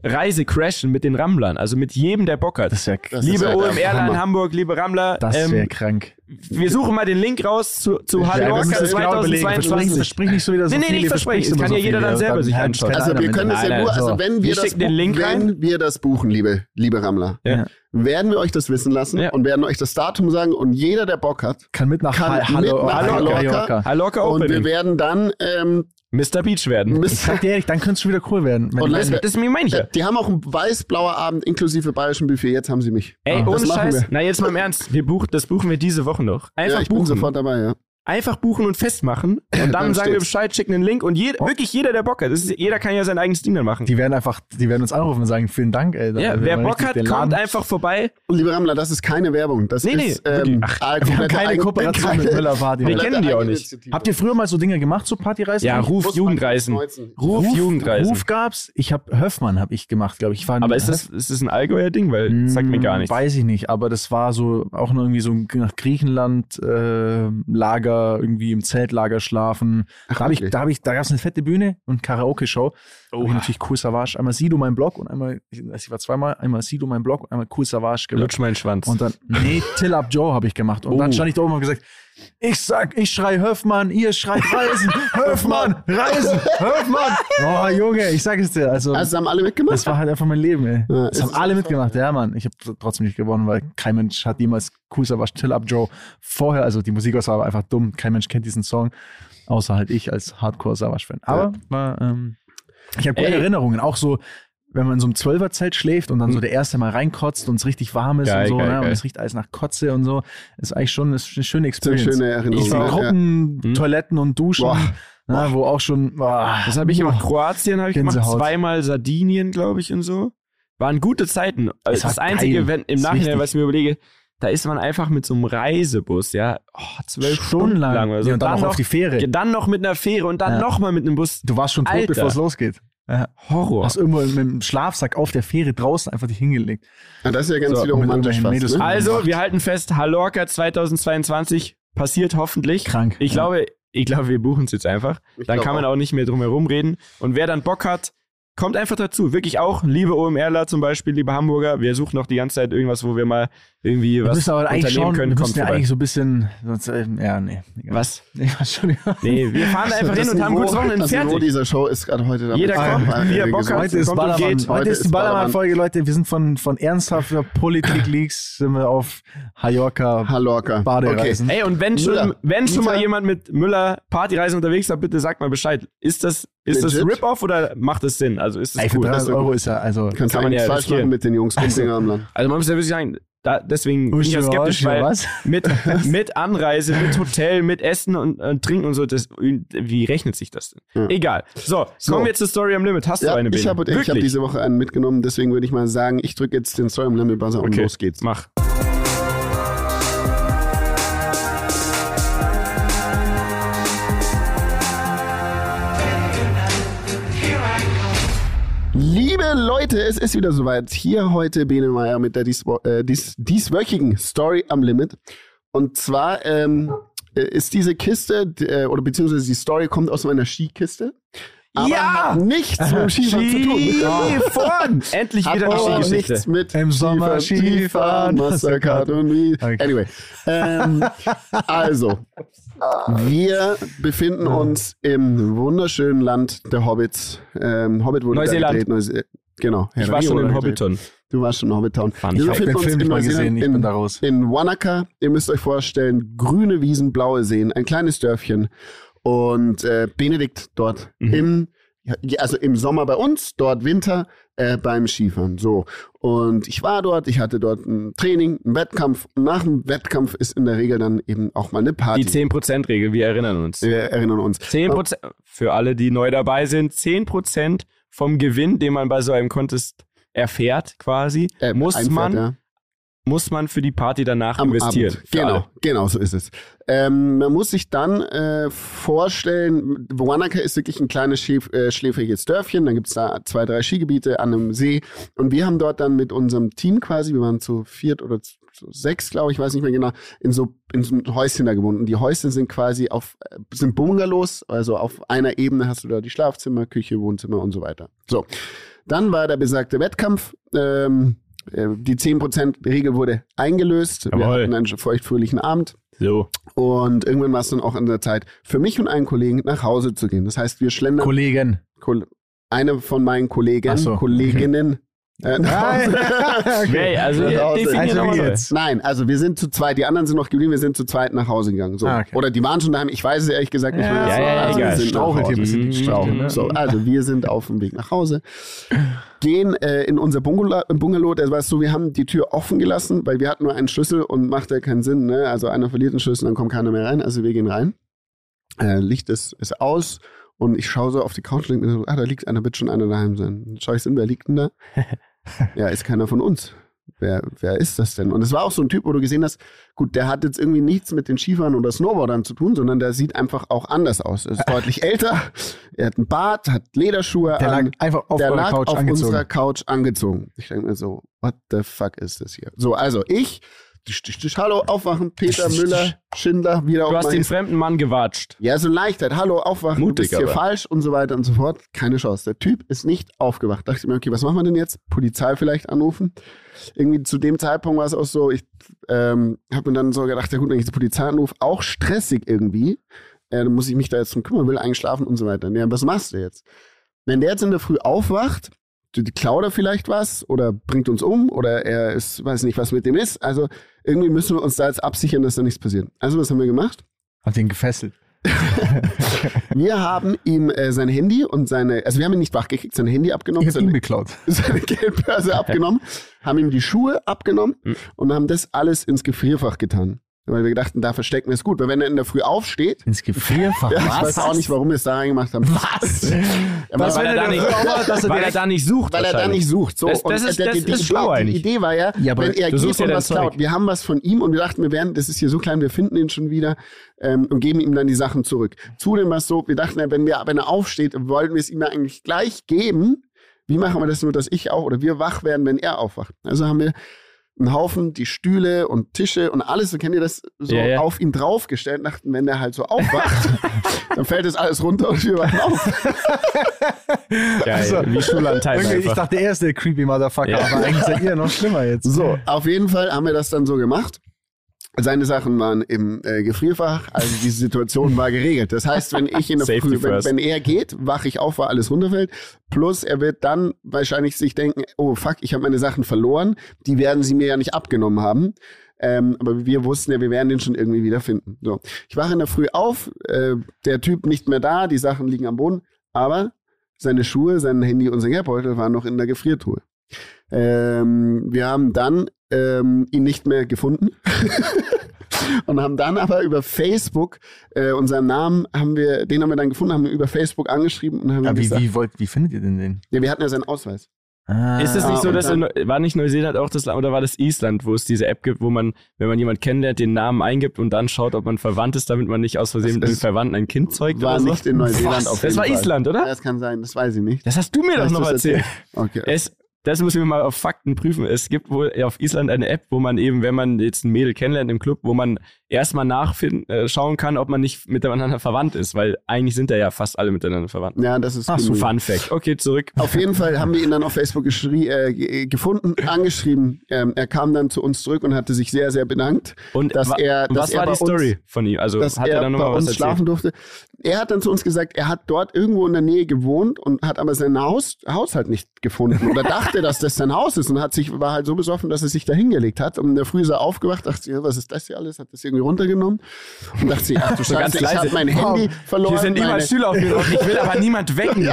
Reise crashen mit den Rammlern? Also mit jedem, der Bock hat. Das wäre Das ist liebe ja der OMRler in. Hamburg, liebe Rammler, das ähm, wär krank. wir suchen mal den Link raus zu, zu Ja, es genau überlegen. Versprich, 2022. versprich nicht so wieder so Nee, nee, nicht versprechen. Das kann ja jeder viel, dann selber dann sich hat anschauen. Also wir können es ja nur, also so. wenn Wir wir das, schicken den Link wenn rein. wir das buchen, liebe, liebe Rammler, Ja. werden wir euch das wissen lassen Ja. und werden euch das Datum sagen und jeder, der Bock hat, kann mit nach kann Ha- mit Hallo, nach Hallo, Opening. werden dann ähm, Mr. Beach werden. Ich sag dir ehrlich, dann könnte es schon wieder cool werden. Und das- Das meine ich ja. die haben auch einen weiß-blauer Abend inklusive bayerischen Buffet. Jetzt haben sie mich. Ey, ohne Scheiß. wir. Na, jetzt mal im Ernst. Wir buchen, das buchen wir diese Woche noch. Einfach ja, ich bin buchen. sofort dabei, ja. Einfach buchen und festmachen. Und dann, Dann sagen wir. Bescheid, schicken einen Link. Und jed Oh. wirklich jeder, der Bock hat. Das ist, jeder kann ja sein eigenes Ding dann machen. die werden einfach, die werden uns anrufen und sagen, vielen Dank, ey. Ja, wer Bock hat, kommt einfach vorbei. Und liebe Rammler, das ist keine Werbung. Das Nee, nee, ist wirklich. ähm, Ach, Wir haben keine Kooperation keine- mit Müller Party. Wir kennen die auch nicht. Habt ihr früher mal so Dinge gemacht, so Partyreisen? Ja, Ruf Jugendreisen. 19. Ruf, Jugendreisen. Ruf gab's. Ich habe Höfmann habe ich gemacht, glaube ich. ich. war Aber ist das, ist das ein Allgäuer Ding? Weil das sagt mir gar nichts. Weiß ich nicht, aber das war so auch noch irgendwie so nach Griechenland äh, Lager, irgendwie im Zeltlager schlafen. da habe ich, da habe ich, da gab's eine fette Bühne und Karaoke-Show. Ich natürlich Cool Savage. Einmal Sido mein Blog und einmal, ich, war zweimal, einmal Sido mein Blog und einmal Cool Savage gerappt. Lutsch meinen Schwanz. Und dann, nee, Till Up Joe habe ich gemacht. Und dann Oh. stand ich da oben und gesagt, ich sag, ich schrei Höfmann, ihr schreit Reisen, Höfmann, Reisen, Höfmann. Oh, Junge, ich sag es dir. Also, Also haben alle mitgemacht? das war halt einfach mein Leben, ey. Ja, das haben alle mitgemacht, ja, Mann. Ich habe trotzdem nicht gewonnen, weil kein Mensch hat jemals Cool Savage, Till Up Joe vorher, also die Musikauswahl war einfach dumm. Kein Mensch kennt diesen Song, außer halt ich als Hardcore Savage-Fan. Aber war, ähm, ich habe gute. Erinnerungen, auch so, wenn man in so einem Zwölferzelt schläft und dann so der erste Mal reinkotzt und es richtig warm ist Geil, und so, geil, ne? und geil. es riecht alles nach Kotze und so, ist eigentlich schon ist eine schöne eine Experience. schöne Erinnerung. Ich war ja. Gruppen, Hm. Toiletten und Duschen, Boah. ne, wo auch schon, boah, Das habe ich gemacht. Kroatien habe ich gemacht. Gänsehaut. Zweimal Sardinien, glaube ich, und so. Waren gute Zeiten. Also Es war das Einzige, geil. wenn, im Nachhinein, was ich mir überlege, da ist man einfach mit so einem Reisebus, ja, oh, zwölf Stunden stundenlang. lang oder so. Ja, und dann, noch auf die Fähre. dann noch mit einer Fähre und dann Ja. noch mal mit einem Bus. Du warst schon tot, Alter. bevor es losgeht. Ja. Horror. Hast irgendwo mit dem Schlafsack auf der Fähre draußen einfach dich hingelegt. Ja, das ist ja ganz So, wieder romantisch fast. Ne? Also, wir halten fest, Hallorca 2022 passiert hoffentlich. Krank. Ich Ja. glaube, ich glaube, wir buchen es jetzt einfach. Ich Dann kann man auch nicht mehr drum herum reden. Und wer dann Bock hat, kommt einfach dazu. Wirklich auch, liebe OMRler zum Beispiel, liebe Hamburger, wir suchen noch die ganze Zeit irgendwas, wo wir mal irgendwie Wir was müssen aber eigentlich unternehmen schauen, können. wir müssen ja vorbei. eigentlich so ein bisschen, sonst, äh, ja, nee. egal. Was? Nee, was schon, Nee, wir fahren einfach hin und haben gutes Wochenende Das Niveau fertig. dieser Show ist gerade heute damit Jeder kommt, wie er Bock hat. Heute ist kommt und Ballermann. geht. Heute, Heute ist die Ballermann-Folge, Leute. Wir sind von, von ernsthafter Politik-Leaks sind wir auf Mallorca Hallorca. Badereisen. Ey, und wenn schon, wenn schon mal jemand mit Müller Partyreisen unterwegs war, bitte sagt mal Bescheid. Ist das, ist das? Rip-Off oder macht das Sinn? Also ist das Ey, cool? 300 ist ja Euro gut. ist ja, also, Du kannst Kann man ja falsch machen mit den Jungs Umfinger am Land. Also man muss ja wirklich sagen, da, deswegen bin ich ja skeptisch, weil was? mit, mit Anreise, mit Hotel, mit Essen und, und Trinken und so, das, wie rechnet sich das denn? Ja. Egal. So, So. kommen wir jetzt zur Story am Limit. Hast du Ja, eine, ich Bene? habe ich hab Wirklich? diese Woche einen mitgenommen, deswegen würde ich mal sagen, ich drücke jetzt den Story am Limit Buzzer und Okay. los geht's. Mach. Liebe Leute, es ist wieder soweit. Hier heute Bene Meier mit der dies, äh, dies, dieswöchigen Story am Limit. Und zwar ähm, äh, ist diese Kiste, äh, oder beziehungsweise die Story kommt aus meiner Skikiste. Aber Ja! hat nichts mit dem Skifahren zu tun. Skifahren! Endlich Hat wieder eine Skigeschichte. nichts mit Im Sommer Skifahren, Mastercard und. Anyway. Ähm, also, wir befinden uns im wunderschönen Land der Hobbits. Ähm, Hobbit wurde Neuseeland. gedreht. Neuse genau. Herr Ich war schon in Hobbiton. Du warst schon in Hobbiton. Fand Wir ich Ich habe befinden den Film nicht in mal Neuseeland gesehen, ich bin in, da raus. in Wanaka. Ihr müsst euch vorstellen, grüne Wiesen, blaue Seen, ein kleines Dörfchen. Und äh, Benedikt dort Mhm. im, also im Sommer bei uns, dort Winter äh, beim Skifahren. So. Und ich war dort, ich hatte dort ein Training, einen Wettkampf. Und nach dem Wettkampf ist in der Regel dann eben auch mal eine Party. Die 10%-Regel, wir erinnern uns. Wir erinnern uns. 10%, für alle, die neu dabei sind, 10% vom Gewinn, den man bei so einem Contest erfährt, quasi, Äh, muss, einfährt, man, ja. Muss man für die Party danach am investieren. Genau, alle. genau, so ist es. Ähm, man muss sich dann äh, vorstellen, Wanaka ist wirklich ein kleines schläf äh, schläfriges Dörfchen, dann gibt's da zwei, drei Skigebiete an einem See und wir haben dort dann mit unserem Team quasi, wir waren zu viert oder zu, sechs, glaube ich, weiß nicht mehr genau, in so, in so ein Häuschen da gewohnt. Und die Häuschen sind quasi auf, sind Bungalows, also auf einer Ebene hast du da die Schlafzimmer, Küche, Wohnzimmer und so weiter. So, dann war der besagte Wettkampf, ähm, äh, die 10%-Regel wurde eingelöst. Wir Jawohl. hatten einen feuchtfröhlichen Abend. So. Und irgendwann war es dann auch an der Zeit, für mich und einen Kollegen nach Hause zu gehen. Das heißt, wir schlendern Kollegen. Kol eine von meinen Kollegen, so, Kolleginnen äh, Hause. Okay, also Also? Nein, also wir sind zu zweit, die anderen sind noch geblieben, wir sind zu zweit nach Hause gegangen. So. Ah, okay. Oder die waren schon daheim, ich weiß es ehrlich gesagt nicht Ja, mehr. ja, ja, also egal. wir sind nach Strauchelt hier ein bisschen die Strauchel, ne? So, also wir sind auf dem Weg nach Hause, gehen äh, in unser Bungalow, Bungalow, das war so, wir haben die Tür offen gelassen, weil wir hatten nur einen Schlüssel und macht ja keinen Sinn, ne? Also einer verliert den Schlüssel, dann kommt keiner mehr rein, also wir gehen rein. Äh, Licht ist, ist aus und ich schaue so auf die Couch und denke mir so, ah, da liegt einer, wird schon einer daheim sein. Dann schaue ich hin, wer liegt denn da? ja, ist keiner von uns. Wer, wer ist das denn? Und es war auch so ein Typ, wo du gesehen hast, gut, der hat jetzt irgendwie nichts mit den Skifahren oder Snowboardern zu tun, sondern der sieht einfach auch anders aus. Er ist deutlich älter, er hat einen Bart, hat Lederschuhe Der lag einfach auf der lag Couch auf angezogen. unserer Couch angezogen. Ich denke mir so, what the fuck ist das hier? So, also ich, tisch, tisch, tisch, hallo, aufwachen, Peter Tisch, tisch, Müller, Schindler, wieder Du hast den fremden Mann gewatscht. ja, so Leichtheit. Hallo, aufwachen, Mutig du bist hier aber. falsch und so weiter und so fort. Keine Chance. Der Typ ist nicht aufgewacht. Dachte ich mir, okay, was machen wir denn jetzt? Polizei vielleicht anrufen? Irgendwie zu dem Zeitpunkt war es auch so, ich ähm, habe mir dann so gedacht, ja gut, wenn ich die Polizei anrufe, auch stressig irgendwie. Äh, dann muss ich mich da jetzt drum kümmern, will eigentlich schlafen und so weiter. Ja, was machst du jetzt? Wenn der jetzt in der Früh aufwacht, klaut er vielleicht was oder bringt uns um oder er ist, weiß nicht, was mit dem ist. Also irgendwie müssen wir uns da jetzt absichern, dass da nichts passiert. Also was haben wir gemacht? Hat ihn gefesselt. Wir haben ihm äh, sein Handy und seine, also wir haben ihn nicht wachgekriegt, sein Handy abgenommen, Ich seine, beklaut. seine Geldbörse abgenommen, haben ihm die Schuhe abgenommen Mhm. und haben das alles ins Gefrierfach getan. Weil wir gedachten, da verstecken wir es gut. Weil wenn er in der Früh aufsteht, Ins Gefrierfach. ja, ich weiß auch nicht, warum wir es da reingemacht haben. Was? Aber Was, weil er, da nicht, weil er da nicht sucht. weil er da nicht sucht. So, Das- und das ist- der- das die, ist schlau die, die. Idee war ja, Ja, wenn er geht ja und was klaut. Zeug. Wir haben was von ihm und wir dachten, wir werden, das ist hier so klein, wir finden ihn schon wieder ähm, und geben ihm dann die Sachen zurück. Zudem war es so, wir dachten, ja, wenn, wir, wenn er aufsteht, wollten wir es ihm ja eigentlich gleich geben. Wie machen wir das nur, dass ich auch oder wir wach werden, wenn er aufwacht? Also haben wir einen Haufen, die Stühle und Tische und alles, so kennt ihr das, so Ja, ja. auf ihn draufgestellt, dachten, wenn der halt so aufwacht, dann fällt das alles runter und wir wachen auf. Geil, Also, wie Irgendwie, ich dachte, er ist der creepy Motherfucker, Ja. aber eigentlich seid ihr noch schlimmer jetzt. So, auf jeden Fall haben wir das dann so gemacht. Seine Sachen waren im äh, Gefrierfach, also die Situation war geregelt. Das heißt, wenn ich in der Früh, wenn, wenn er geht, wache ich auf, weil alles runterfällt. Plus er wird dann wahrscheinlich sich denken, oh fuck, ich habe meine Sachen verloren. Die werden sie mir ja nicht abgenommen haben. Ähm, aber wir wussten ja, wir werden den schon irgendwie wieder finden. So, ich wache in der Früh auf, äh, der Typ nicht mehr da, die Sachen liegen am Boden, aber seine Schuhe, sein Handy und sein Geldbeutel waren noch in der Gefriertruhe. Ähm, wir haben dann ähm, ihn nicht mehr gefunden. und haben dann aber über Facebook äh, unseren Namen haben wir, den haben wir dann gefunden, haben wir über Facebook angeschrieben und haben Ja, ihm wie, gesagt, wie, wollt, wie findet ihr denn den? ja, wir hatten ja seinen Ausweis. Ah, Ist es Ah, nicht so, und dass dann- in, war nicht Neuseeland auch das Land oder war das Island, wo es diese App gibt, wo man, wenn man jemanden kennenlernt, den Namen eingibt und dann schaut, ob man verwandt ist, damit man nicht aus Versehen Das mit ist- Verwandten ein Kind zeugt War oder so? nicht in Neuseeland Was? auf jeden Das war Fall. Island, Ja, oder? das kann sein, das weiß ich nicht. Das hast du mir doch Hast noch du's erzählt. Okay. Es, das müssen wir mal auf Fakten prüfen. Es gibt wohl auf Island eine App, wo man eben, wenn man jetzt ein Mädel kennenlernt im Club, wo man erstmal nachschauen äh, schauen kann, ob man nicht miteinander verwandt ist, weil eigentlich sind da ja fast alle miteinander verwandt. Ja, das ist Ach so. Fun Fact. Okay, zurück. Auf jeden Fall haben wir ihn dann auf Facebook äh, ge- gefunden, angeschrieben. Ähm, er kam dann zu uns zurück und hatte sich sehr, sehr bedankt, Und dass wa- er, dass was er war die Story von ihm? Also uns, dass hat er, er dann bei nochmal was uns erzählt? schlafen durfte. Er hat dann zu uns gesagt, er hat dort irgendwo in der Nähe gewohnt und hat aber sein Haus, Haus halt nicht gefunden oder dachte, dass das sein Haus ist und hat sich, war halt so besoffen, dass er sich da hingelegt hat. Und in der Früh ist er aufgewacht, dachte sich, ja, was ist das hier alles? Hat das irgendwie runtergenommen und dachte sich, ach du So Scheiße, ich habe mein Handy verloren. Hier sind meine, überall Stühle aufgebaut. Ich will aber niemand wecken.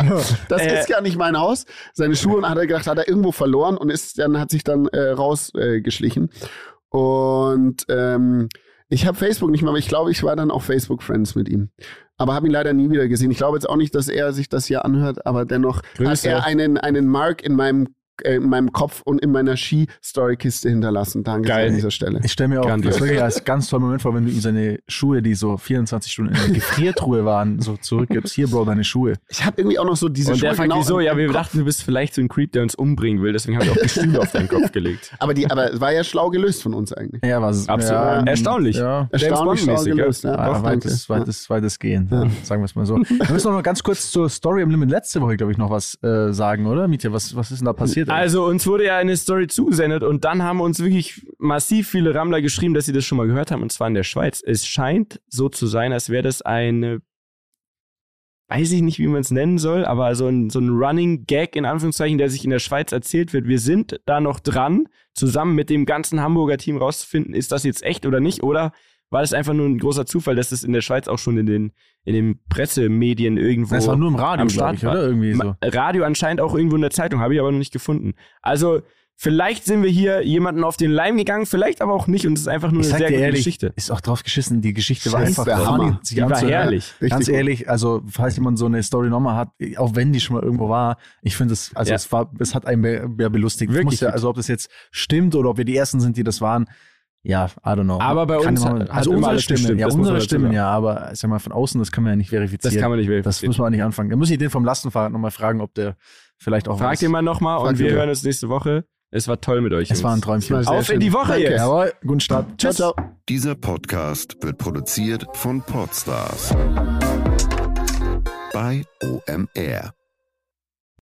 das Äh, ist gar nicht mein Haus. Seine Schuhe und hat er gedacht, hat er irgendwo verloren und ist dann hat sich dann äh, rausgeschlichen. Äh, und ähm, ich habe Facebook nicht mehr, aber ich glaube, ich war dann auch Facebook Friends mit ihm. Aber habe ihn leider nie wieder gesehen. Ich glaube jetzt auch nicht, dass er sich das hier anhört, aber dennoch hat Grüße. er einen, einen Mark in meinem, in meinem Kopf und in meiner Ski-Story-Kiste hinterlassen. Danke Geil. an dieser Stelle. Ich stelle mir auch das wirklich als ganz tollen Moment vor, wenn du ihm seine Schuhe, die so 24 Stunden in der Gefriertruhe waren, so zurückgibst. Hier, Bro, deine Schuhe. Ich habe irgendwie auch noch so diese Und der Schuhe fragt, genau wieso? im- Ja, wir Kopf. dachten, du bist vielleicht so ein Creep, der uns umbringen will. Deswegen haben wir auch die Stühle auf deinen Kopf gelegt. Aber, die, aber es war ja schlau gelöst von uns eigentlich. Ja, was Absolut. Ja, Erstaunlich. Ja. Erstaunlich schlau gelöst. Ja, Ja, doch, weites, weites, weites Gehen, ja. sagen wir es mal so. Wir müssen noch mal ganz kurz zur Story im Limit letzte Woche, glaube ich, noch was äh, sagen, oder? Mietja, was, was ist denn da passiert? Also uns wurde ja eine Story zugesendet und dann haben uns wirklich massiv viele Rammler geschrieben, dass sie das schon mal gehört haben und zwar in der Schweiz. Es scheint so zu sein, als wäre das eine, weiß ich nicht, wie man es nennen soll, aber so ein, so ein Running Gag in Anführungszeichen, der sich in der Schweiz erzählt wird. Wir sind da noch dran, zusammen mit dem ganzen Hamburger Team rauszufinden, ist das jetzt echt oder nicht oder war das einfach nur ein großer Zufall, dass das in der Schweiz auch schon in den, in den Pressemedien irgendwo das war nur im Radio, am Start ich, oder? Irgendwie so. Radio anscheinend auch irgendwo in der Zeitung, habe ich aber noch nicht gefunden. Also, vielleicht sind wir hier jemanden auf den Leim gegangen, vielleicht aber auch nicht und es ist einfach nur Ich eine sehr gute ehrlich, Geschichte. ist auch drauf geschissen. Die Geschichte war einfach der Hammer. Die war herrlich. Ganz ehrlich, also falls jemand so eine Story nochmal hat, auch wenn die schon mal irgendwo war, ich finde es, also Ja. es war, es hat einen be- ja, belustigt. Wirklich ja, also ob das jetzt stimmt oder ob wir die ersten sind, die das waren, ja, I don't know. Aber bei uns immer- also unsere Stimmen, ja, das unsere Stimmen, ja, aber sag mal von außen, das kann man ja nicht verifizieren. Das kann man nicht Das verifizieren. muss man auch nicht anfangen. Da muss ich den vom Lastenfahrrad nochmal fragen, ob der vielleicht auch Fragt was- ihr mal nochmal Frag und wir hören uns nächste Woche. Es war toll mit euch. Es war ein Jungs. Träumchen. Das Auf in schön. die Woche Danke. jetzt. Jawohl, guten Start. Ciao, Tschüss. ciao. Dieser Podcast wird produziert von Podstars bei OMR.